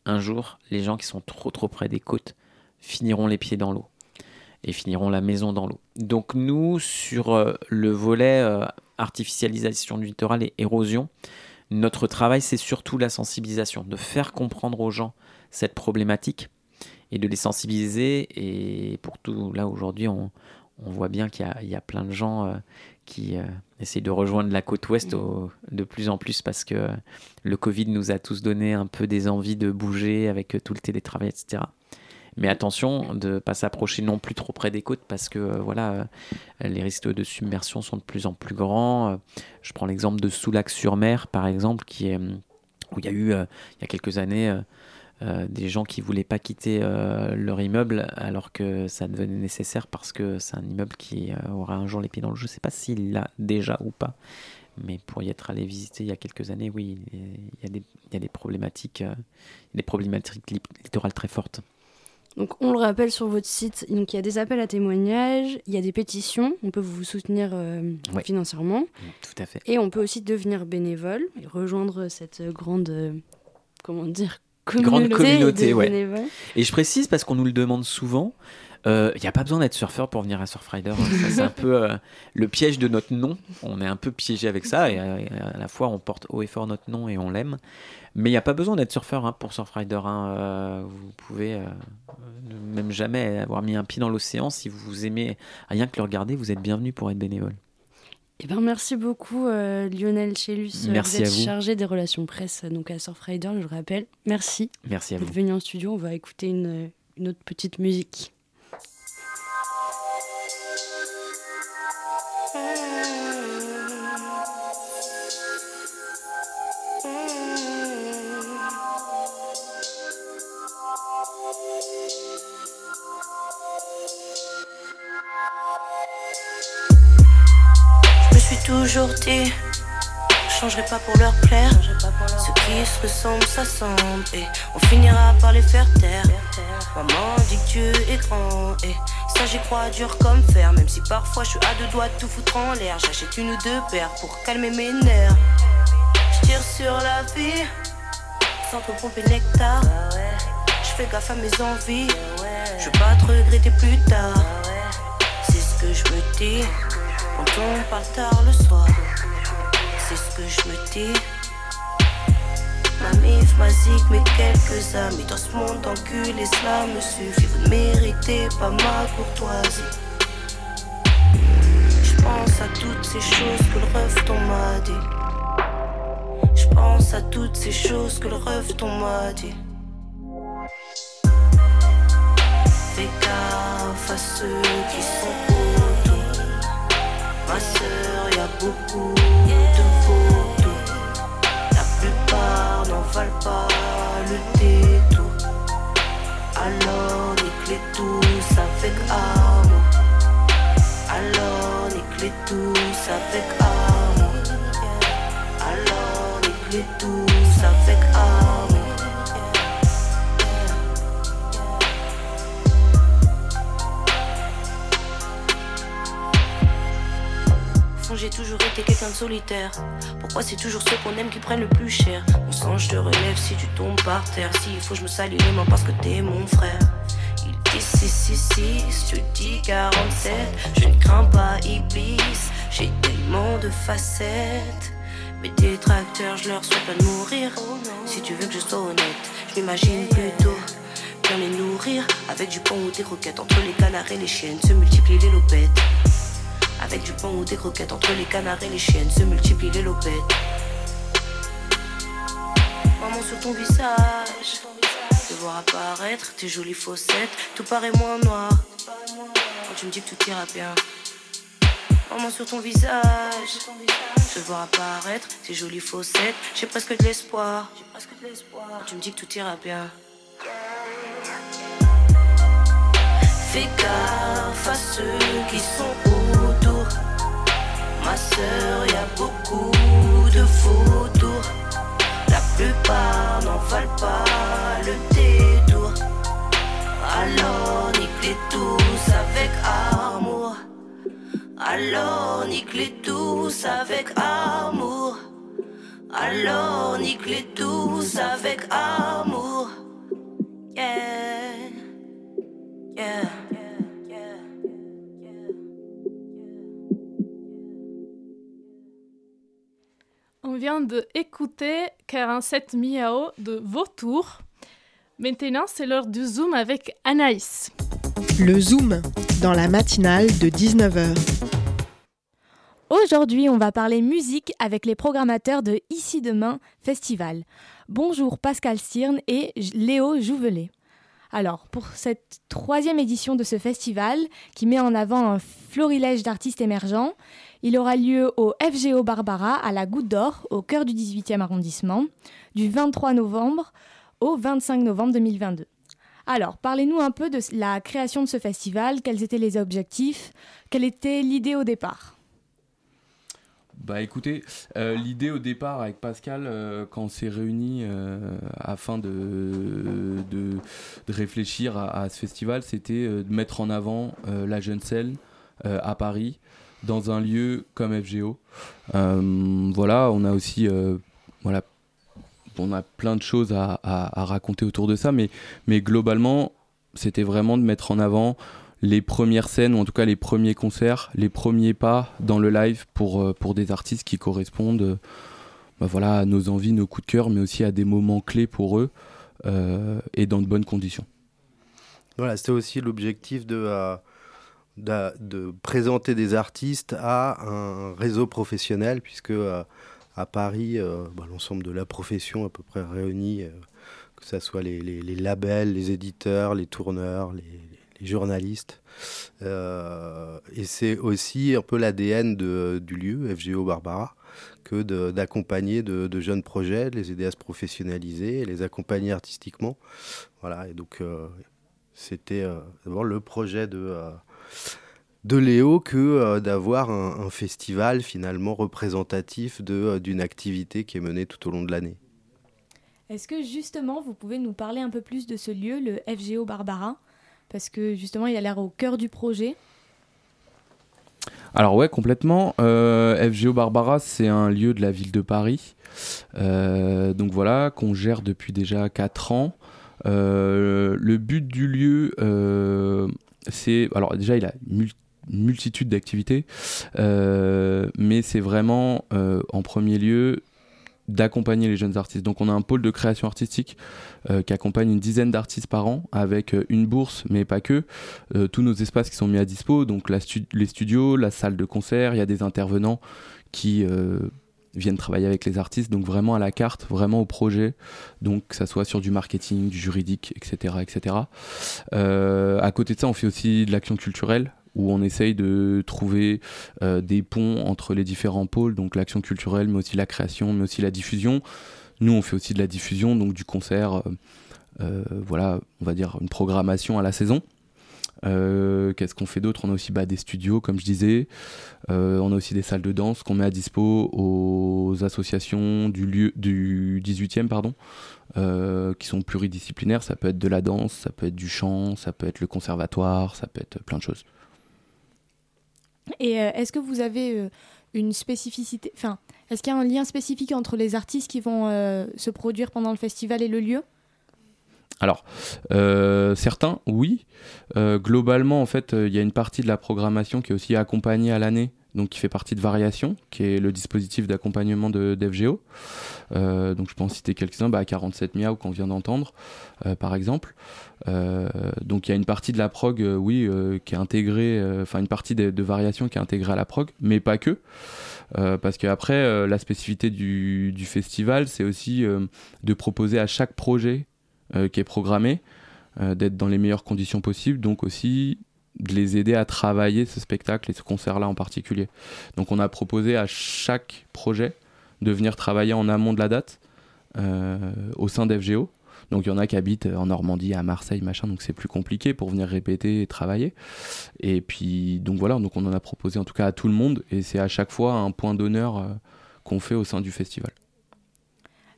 Un jour, les gens qui sont trop, trop près des côtes finiront les pieds dans l'eau et finiront la maison dans l'eau. Donc nous, sur euh, le volet euh, artificialisation du littoral et érosion, notre travail, c'est surtout la sensibilisation, de faire comprendre aux gens cette problématique et de les sensibiliser. Et pour tout, là aujourd'hui, on, voit bien qu'il y, a plein de gens euh, qui euh, essayent de rejoindre la côte ouest de plus en plus parce que le Covid nous a tous donné un peu des envies de bouger avec tout le télétravail, etc. Mais attention de ne pas s'approcher non plus trop près des côtes parce que euh, voilà, les risques de submersion sont de plus en plus grands. Je prends l'exemple de Soulac-sur-Mer, par exemple, qui où il y a eu, il y a quelques années, euh, des gens qui voulaient pas quitter euh, leur immeuble alors que ça devenait nécessaire parce que c'est un immeuble qui euh, aura un jour les pieds dans le jeu. Je sais pas s'il l'a déjà ou pas, mais pour y être allé visiter il y a quelques années, oui, il y a des, il y a des problématiques, des problématiques littorales très fortes. Donc on le rappelle sur votre site, donc il y a des appels à témoignages, il y a des pétitions, on peut vous soutenir financièrement. Tout à fait. Et on peut aussi devenir bénévole et rejoindre cette grande, comment dire, grande communauté, ouais. Et je précise parce qu'on nous le demande souvent. Il euh, n'y a pas besoin d'être surfeur pour venir à Surfrider. c'est un peu euh, le piège de notre nom. On est un peu piégé avec ça et euh, à, la fois on porte haut et fort notre nom et on l'aime. Mais il n'y a pas besoin d'être surfeur hein, pour Surfrider. Hein. vous pouvez même jamais avoir mis un pied dans l'océan. Si vous aimez rien que le regarder, vous êtes bienvenu pour être bénévole. Eh ben, merci beaucoup euh, Lionel Chélus. Merci vous êtes chargé des relations presse donc à Surfrider, je le rappelle. Merci. Merci à vous. D'être venu en studio. On va écouter une, une autre petite musique. Toujours dit changerai pas pour leur plaire. Ceux qui se ressemblent s'assemblent et on finira par les faire taire. Maman dit que Dieu est grand et ça j'y crois dur comme fer. Même si parfois je suis à deux doigts de tout foutre en l'air. J'achète une ou deux paires pour calmer mes nerfs. Je tire sur la vie sans trop pomper nectar. Je fais gaffe à mes envies. Je veux pas te regretter plus tard. C'est ce que je me dis quand on parle tard le soir. C'est ce que je me dis. Ma mif, ma zig, mes quelques amis Dans ce monde d'enculés, cela me suffit Vous ne méritez pas ma courtoisie Je pense à toutes ces choses que le refton m'a dit Je pense à toutes ces choses que le refton m'a dit Fais gaffe à ceux qui sont Ma sœur, y a beaucoup de photos plupart n'en valent pas le détour. Alors nique les tous avec amour. Alors nique les tous avec amour. Alors nique les tous j'ai toujours été quelqu'un de solitaire. Pourquoi c'est toujours ceux qu'on aime qui prennent le plus cher? Mon sang, je te relève si tu tombes par terre. S'il faut, je me salis les mains parce que t'es mon frère. Il dit 666, tu dis 47. Je ne crains pas Iblis, j'ai tellement de facettes. Mes détracteurs, je leur souhaite pas de mourir. Si tu veux que je sois honnête, je m'imagine plutôt bien les nourrir avec du pain ou des croquettes entre les canards et les chiennes, se multiplient les lopettes. Avec du pain ou des croquettes entre les canards et les chiennes se multiplient les lopettes. Maman sur ton visage, de voir apparaître tes jolies fossettes, tout paraît moins noir. Quand tu me dis que tout ira bien. Maman sur ton visage, je vois apparaître tes jolies fossettes, j'ai presque de l'espoir. Quand tu me dis que tout ira bien. Fais gaffe à ceux qui sont autour. Ma sœur, y a beaucoup de photos. La plupart n'en valent pas le détour. Alors nique les tous avec amour. Alors nique les tous avec amour. Alors nique les tous avec amour. Yeah. Yeah. Vient de écouter 47 Miao de Vautour. Maintenant, c'est l'heure du Zoom avec Anaïs. Le Zoom, dans la matinale de 19h. Aujourd'hui, on va parler musique avec les programmateurs de Ici Demain Festival. Bonjour Pascal Stirn et Léo Jouvelet. Alors, pour cette troisième édition de ce festival, qui met en avant un florilège d'artistes émergents, il aura lieu au FGO Barbara à la Goutte d'Or, au cœur du 18e arrondissement, du 23 novembre au 25 novembre 2022. Alors, parlez-nous un peu de la création de ce festival, quels étaient les objectifs, quelle était l'idée au départ? Bah écoutez, euh, l'idée au départ avec Pascal, euh, quand on s'est réunis euh, afin de, de, réfléchir à, ce festival, c'était de mettre en avant la jeune scène à Paris, dans un lieu comme FGO. voilà, on a aussi voilà, on a plein de choses à, raconter autour de ça, mais, mais globalement, c'était vraiment de mettre en avant les premières scènes, ou en tout cas les premiers concerts, les premiers pas dans le live pour, euh, pour des artistes qui correspondent euh, bah voilà, à nos envies, nos coups de cœur, mais aussi à des moments clés pour eux euh, et dans de bonnes conditions. Voilà, c'était aussi l'objectif de, de, présenter des artistes à un réseau professionnel, puisque à Paris, bah, l'ensemble de la profession à peu près réunie, que ce soit les, labels, les éditeurs, les tourneurs, les, journalistes. Euh, et c'est aussi un peu l'ADN du lieu, FGO Barbara, que d'accompagner de, jeunes projets, de les aider à se professionnaliser, les accompagner artistiquement. Voilà, et donc euh, c'était euh, d'abord le projet de de Léo que d'avoir un, un, festival finalement représentatif d'une activité qui est menée tout au long de l'année. Est-ce que justement vous pouvez nous parler un peu plus de ce lieu, le FGO Barbara? Parce que justement, il a l'air au cœur du projet. Alors ouais, complètement. Euh, FGO Barbara, c'est un lieu de la ville de Paris. Euh, donc voilà, qu'on gère depuis déjà 4 ans. Euh, le but du lieu, c'est... Alors déjà, il a une multitude d'activités, mais c'est vraiment, en premier lieu, d'accompagner les jeunes artistes. Donc on a un pôle de création artistique euh, qui accompagne une dizaine d'artistes par an avec euh, une bourse, mais pas que. Euh, tous nos espaces qui sont mis à dispo, donc les studios, la salle de concert, il y a des intervenants qui viennent travailler avec les artistes, donc vraiment à la carte, vraiment au projet, donc que ça soit sur du marketing, du juridique, etc. etc. à côté de ça, on fait aussi de l'action culturelle où on essaye de trouver euh, des ponts entre les différents pôles, donc l'action culturelle, mais aussi la création, mais aussi la diffusion. Nous, on fait aussi de la diffusion, donc du concert, euh, euh, voilà, on va dire une programmation à la saison. Qu'est-ce qu'on fait d'autre? On a aussi bah, des studios, comme je disais. on a aussi des salles de danse qu'on met à dispo aux associations du, lieu, du 18e, pardon, qui sont pluridisciplinaires. Ça peut être de la danse, ça peut être du chant, ça peut être le conservatoire, ça peut être plein de choses. Et euh, est-ce que vous avez euh, une spécificité, enfin, est-ce qu'il y a un lien spécifique entre les artistes qui vont euh, se produire pendant le festival et le lieu? Alors, certains, oui. globalement, en fait, il y a une partie de la programmation qui est aussi accompagnée à l'année donc qui fait partie de Variation, qui est le dispositif d'accompagnement de d'FGO. Euh, donc je peux citer quelques-uns, bah, 47 Miao qu'on vient d'entendre, euh, par exemple. Euh, donc il y a une partie de la prog, oui, qui est intégrée, enfin une partie de, Variation qui est intégrée à la prog, mais pas que. parce qu'après, la spécificité du festival, c'est aussi de proposer à chaque projet qui est programmé d'être dans les meilleures conditions possibles, donc aussi de les aider à travailler ce spectacle et ce concert-là en particulier. Donc on a proposé à chaque projet de venir travailler en amont de la date euh, au sein d'FGO. Donc il y en a qui habitent en Normandie, à Marseille, machin, donc c'est plus compliqué pour venir répéter et travailler. Et puis donc voilà, donc on en a proposé en tout cas à tout le monde et c'est à chaque fois un point d'honneur euh, qu'on fait au sein du festival.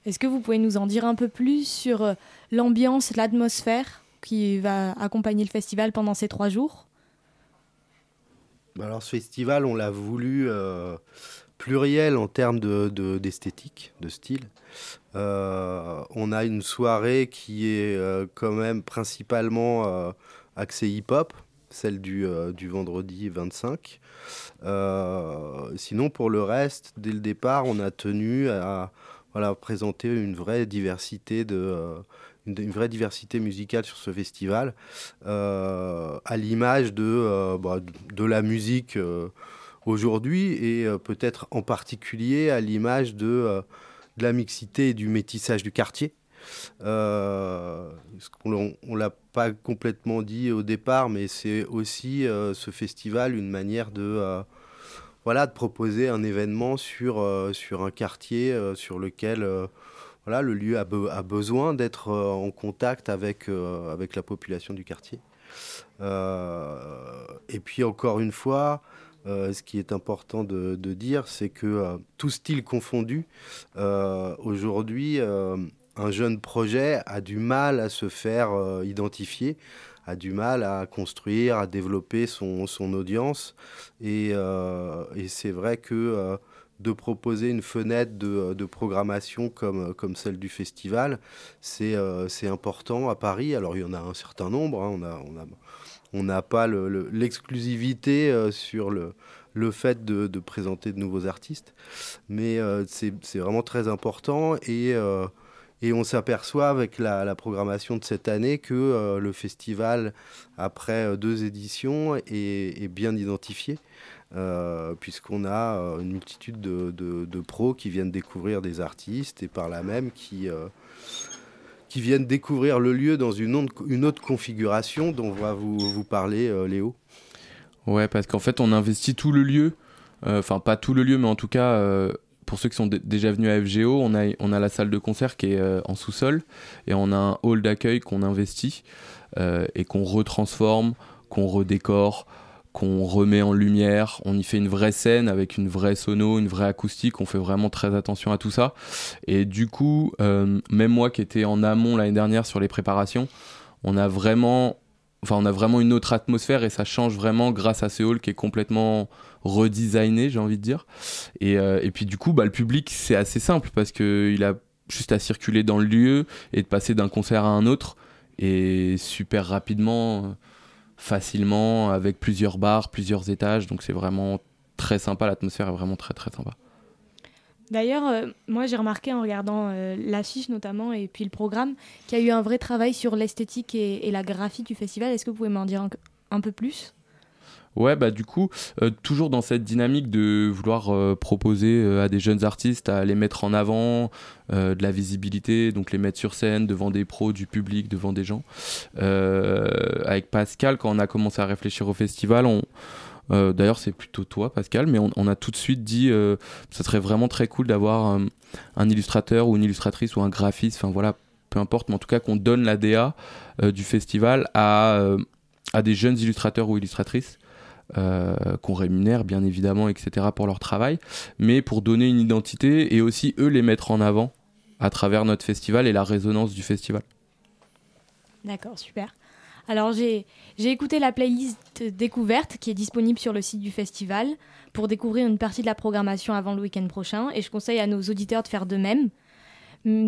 Est-ce que vous pouvez nous en dire un peu plus sur euh, l'ambiance, l'atmosphère qui va accompagner le festival pendant ces trois jours? Bah alors ce festival, on l'a voulu euh, pluriel en termes d'esthétique, de, style. Euh, on a une soirée qui est quand même principalement axée hip-hop, celle du, du, vendredi 25. sinon, pour le reste, dès le départ, on a tenu à voilà, présenter une vraie diversité de une, vraie diversité musicale sur ce festival, euh, à l'image de, euh, bah, de la musique euh, aujourd'hui et peut-être en particulier à l'image de, de, la mixité et du métissage du quartier. on ne l'a pas complètement dit au départ, mais c'est aussi ce festival une manière de voilà, de proposer un événement sur, sur un quartier sur lequel voilà, le lieu a, besoin d'être euh, en contact avec, euh, la population du quartier. Euh, et puis encore une fois, ce qui est important de, dire, c'est que tout style confondu, aujourd'hui, un jeune projet a du mal à se faire identifier, a du mal à construire, à développer son, son audience. Et, et c'est vrai que de proposer une fenêtre de, euh, programmation comme, euh, comme celle du festival, euh, c'est important à Paris. Alors il y en a un certain nombre, hein. on n'a on a, pas l'exclusivité sur le, le fait de, présenter de nouveaux artistes, mais c'est vraiment très important et, et on s'aperçoit avec la, programmation de cette année que le festival, après deux éditions, est, bien identifié. Euh, puisqu'on a euh, une multitude de, pros qui viennent découvrir des artistes et par là même qui, euh, qui viennent découvrir le lieu dans une, une autre configuration dont va vous, vous parler Léo. Ouais, parce qu'en fait on investit tout le lieu, enfin pas tout le lieu, mais en tout cas pour ceux qui sont déjà venus à FGO, on a, on a la salle de concert qui est en sous-sol et on a un hall d'accueil qu'on investit et qu'on retransforme, qu'on redécore, qu'on remet en lumière, on y fait une vraie scène avec une vraie sono, une vraie acoustique, on fait vraiment très attention à tout ça. Et du coup, euh, même moi qui étais en amont l'année dernière sur les préparations, on a vraiment enfin, on a vraiment une autre atmosphère et ça change vraiment grâce à ce hall qui est complètement redesigné, j'ai envie de dire. Et, euh, et puis du coup, bah, le public, c'est assez simple parce qu'il a juste à circuler dans le lieu et de passer d'un concert à un autre et super rapidement, facilement, avec plusieurs bars, plusieurs étages. Donc c'est vraiment très sympa, l'atmosphère est vraiment très très sympa. D'ailleurs, euh, moi j'ai remarqué en regardant euh, l'affiche notamment et puis le programme qu'il y a eu un vrai travail sur l'esthétique et, la graphie du festival. Est-ce que vous pouvez m'en dire un, peu plus? Ouais, bah du coup, euh, toujours dans cette dynamique de vouloir proposer à des jeunes artistes à les mettre en avant, de la visibilité, donc les mettre sur scène devant des pros, du public, devant des gens. avec Pascal, quand on a commencé à réfléchir au festival, euh, d'ailleurs, c'est plutôt toi, Pascal, mais on, a tout de suite dit euh, ça serait vraiment très cool d'avoir euh, un illustrateur ou une illustratrice ou un graphiste, enfin voilà, peu importe, mais en tout cas qu'on donne la DA du festival à, à des jeunes illustrateurs ou illustratrices. Qu'on rémunère bien évidemment, etc. pour leur travail, mais pour donner une identité et aussi eux les mettre en avant à travers notre festival et la résonance du festival. D'accord, super. Alors j'ai écouté la playlist découverte qui est disponible sur le site du festival pour découvrir une partie de la programmation avant le week-end prochain et je conseille à nos auditeurs de faire de même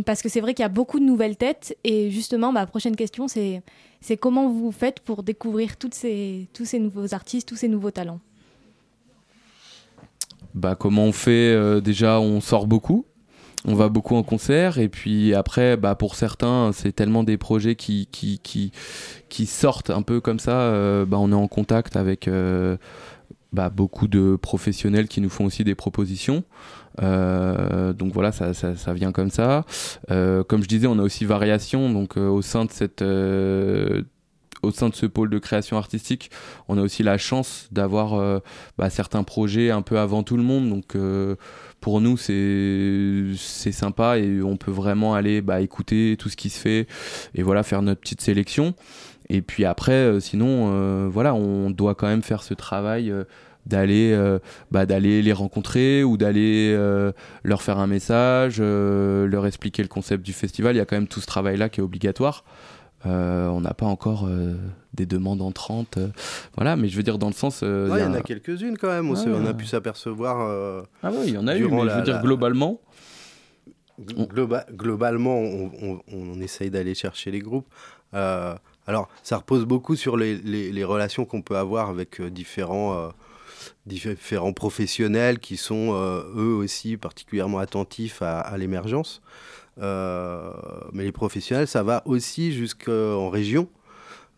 parce que c'est vrai qu'il y a beaucoup de nouvelles têtes. Et justement ma prochaine question c'est comment vous faites pour découvrir tous ces nouveaux artistes, tous ces nouveaux talents? Bah, comment on fait euh, Déjà, on sort beaucoup. On va beaucoup en concert. Et puis après bah pour certains c'est tellement des projets qui sortent un peu comme ça euh, bah on est en contact avec euh, bah, beaucoup de professionnels qui nous font aussi des propositions euh, donc voilà ça, ça, vient comme ça. Comme je disais on a aussi variation. Donc au sein de cette au sein de ce pôle de création artistique, on a aussi la chance d'avoir bah, certains projets un peu avant tout le monde. Donc, pour nous c'est sympa et on peut vraiment aller bah, écouter tout ce qui se fait et voilà faire notre petite sélection. Et puis après euh, sinon euh, voilà on doit quand même faire ce travail euh, d'aller bah, d'aller les rencontrer ou d'aller leur faire un message leur expliquer le concept du festival il y a quand même tout ce travail là qui est obligatoire euh, on n'a pas encore euh, des demandes entrantes. Euh, voilà, mais je veux dire, dans le sens. il y, en a quelques-unes quand même. On a pu s'apercevoir. ah oui, il y en a eu, mais je veux dire, globalement. globalement, on, essaye d'aller chercher les groupes. alors, ça repose beaucoup sur les, relations qu'on peut avoir avec différents, différents professionnels qui sont eux aussi particulièrement attentifs à l'émergence. Euh, mais les professionnels, ça va aussi jusqu'en région.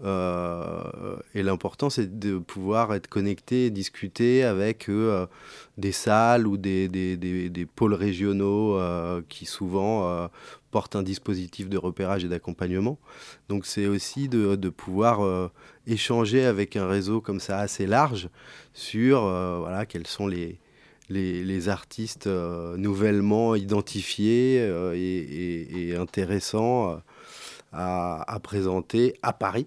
Euh, et l'important, c'est de pouvoir être connecté, discuter avec euh, des salles ou des, des, des, pôles régionaux qui souvent portent un dispositif de repérage et d'accompagnement. Donc c'est aussi de, pouvoir échanger avec un réseau comme ça assez large sur voilà, quels sont les, les, artistes euh, nouvellement identifiés euh, et, intéressants euh, à, présenter à Paris.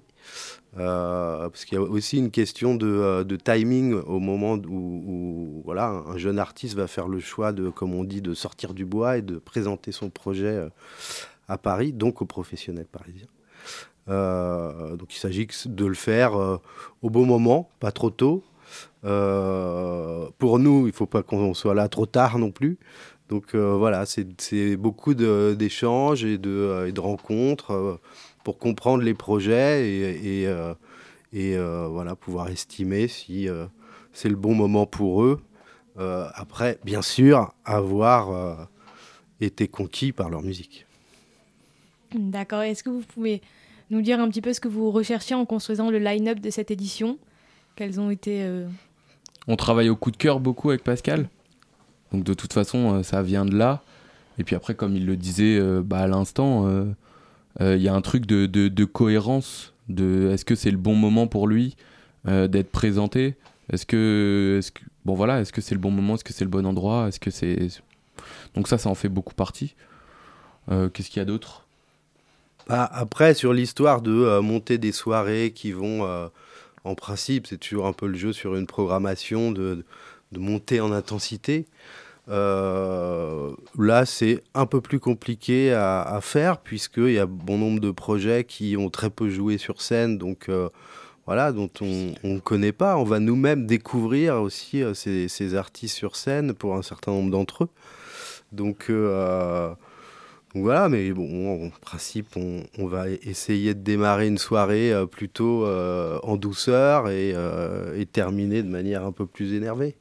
Parce qu'il y a aussi une question de, timing au moment où, voilà, un jeune artiste va faire le choix de, comme on dit, de sortir du bois et de présenter son projet à Paris, donc aux professionnels parisiens. donc il s'agit de le faire au bon moment, pas trop tôt, euh, pour nous, il ne faut pas qu'on soit là trop tard non plus. Donc euh, voilà, c'est beaucoup d'échanges euh, et de rencontres pour comprendre les projets et, et, et voilà, pouvoir estimer si c'est le bon moment pour eux. après, bien sûr, avoir été conquis par leur musique. D'accord. Est-ce que vous pouvez nous dire un petit peu ce que vous recherchiez en construisant le line-up de cette édition? Quels ont été on travaille au coup de cœur beaucoup avec Pascal. Donc de toute façon, euh, ça vient de là. Et puis après, comme il le disait euh, bah, à l'instant, euh, il y a un truc de, cohérence. De, est-ce que c'est le bon moment pour lui d'être présenté? Est-ce que, bon voilà, est-ce que c'est le bon moment? Est-ce que c'est le bon endroit? Est-ce que c'est donc ça, ça en fait beaucoup partie. Qu'est-ce qu'il y a d'autre? Bah, Après, sur l'histoire de monter des soirées qui vont en principe, c'est toujours un peu le jeu sur une programmation de, monter en intensité. Euh, là, c'est un peu plus compliqué à, faire puisqu'il y a bon nombre de projets qui ont très peu joué sur scène, donc euh, voilà, dont on ne connaît pas. On va nous-mêmes découvrir aussi euh, ces, artistes sur scène pour un certain nombre d'entre eux. Donc, voilà, mais bon, en principe, on, va essayer de démarrer une soirée plutôt en douceur et terminer de manière un peu plus énervée.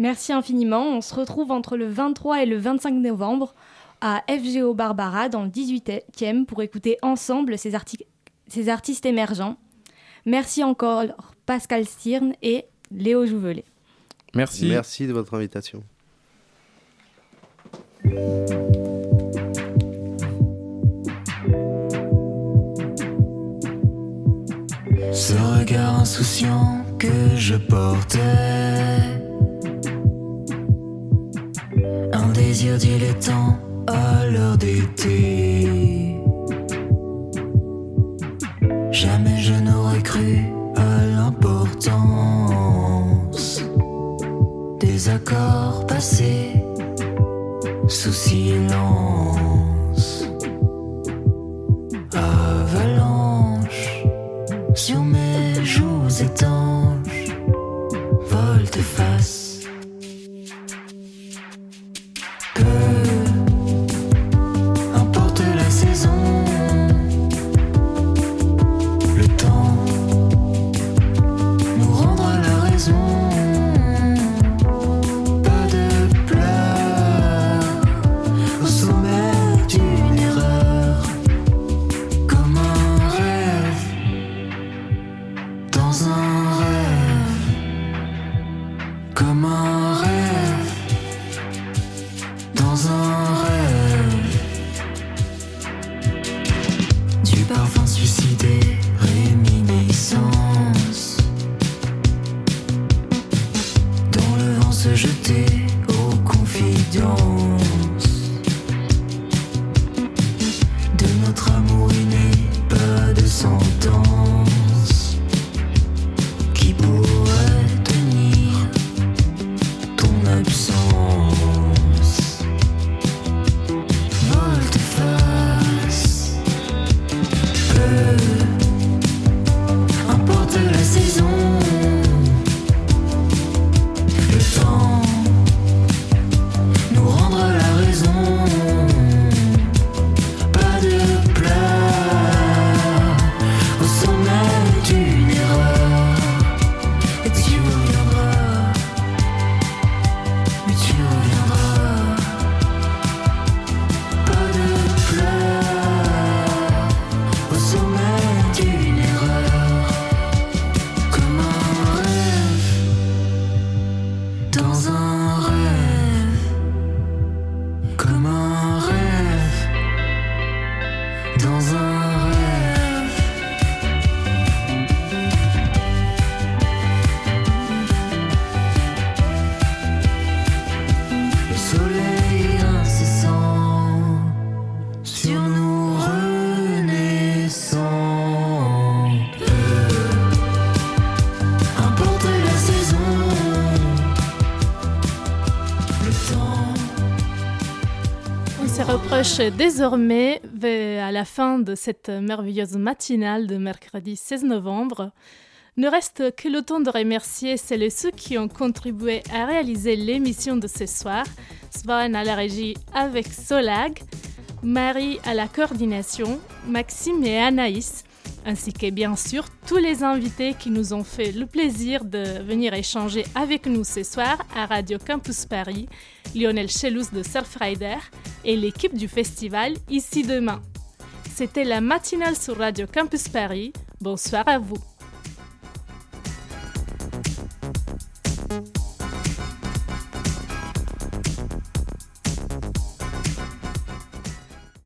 Merci infiniment. On se retrouve entre le 23 et le 25 novembre à FGO Barbara dans le 18e pour écouter ensemble ces, artistes émergents. Merci encore Pascal Stirn et Léo Jouvelet. Merci. Merci de votre invitation. Ce regard insouciant que je portais désir dilettant à l'heure d'été. Jamais je n'aurais cru à l'importance des accords passés sous silence. Avalanche sur mes joues étanches, désormais à la fin de cette merveilleuse matinale de mercredi 16 novembre. Ne reste que le temps de remercier celles et ceux qui ont contribué à réaliser l'émission de ce soir. Svan à la régie avec Solag, Marie à la coordination, Maxime et Anaïs ainsi que bien sûr tous les invités qui nous ont fait le plaisir de venir échanger avec nous ce soir à Radio Campus Paris, Lionel Chelous de Surfrider et l'équipe du festival Ici Demain. C'était la matinale sur Radio Campus Paris. Bonsoir à vous.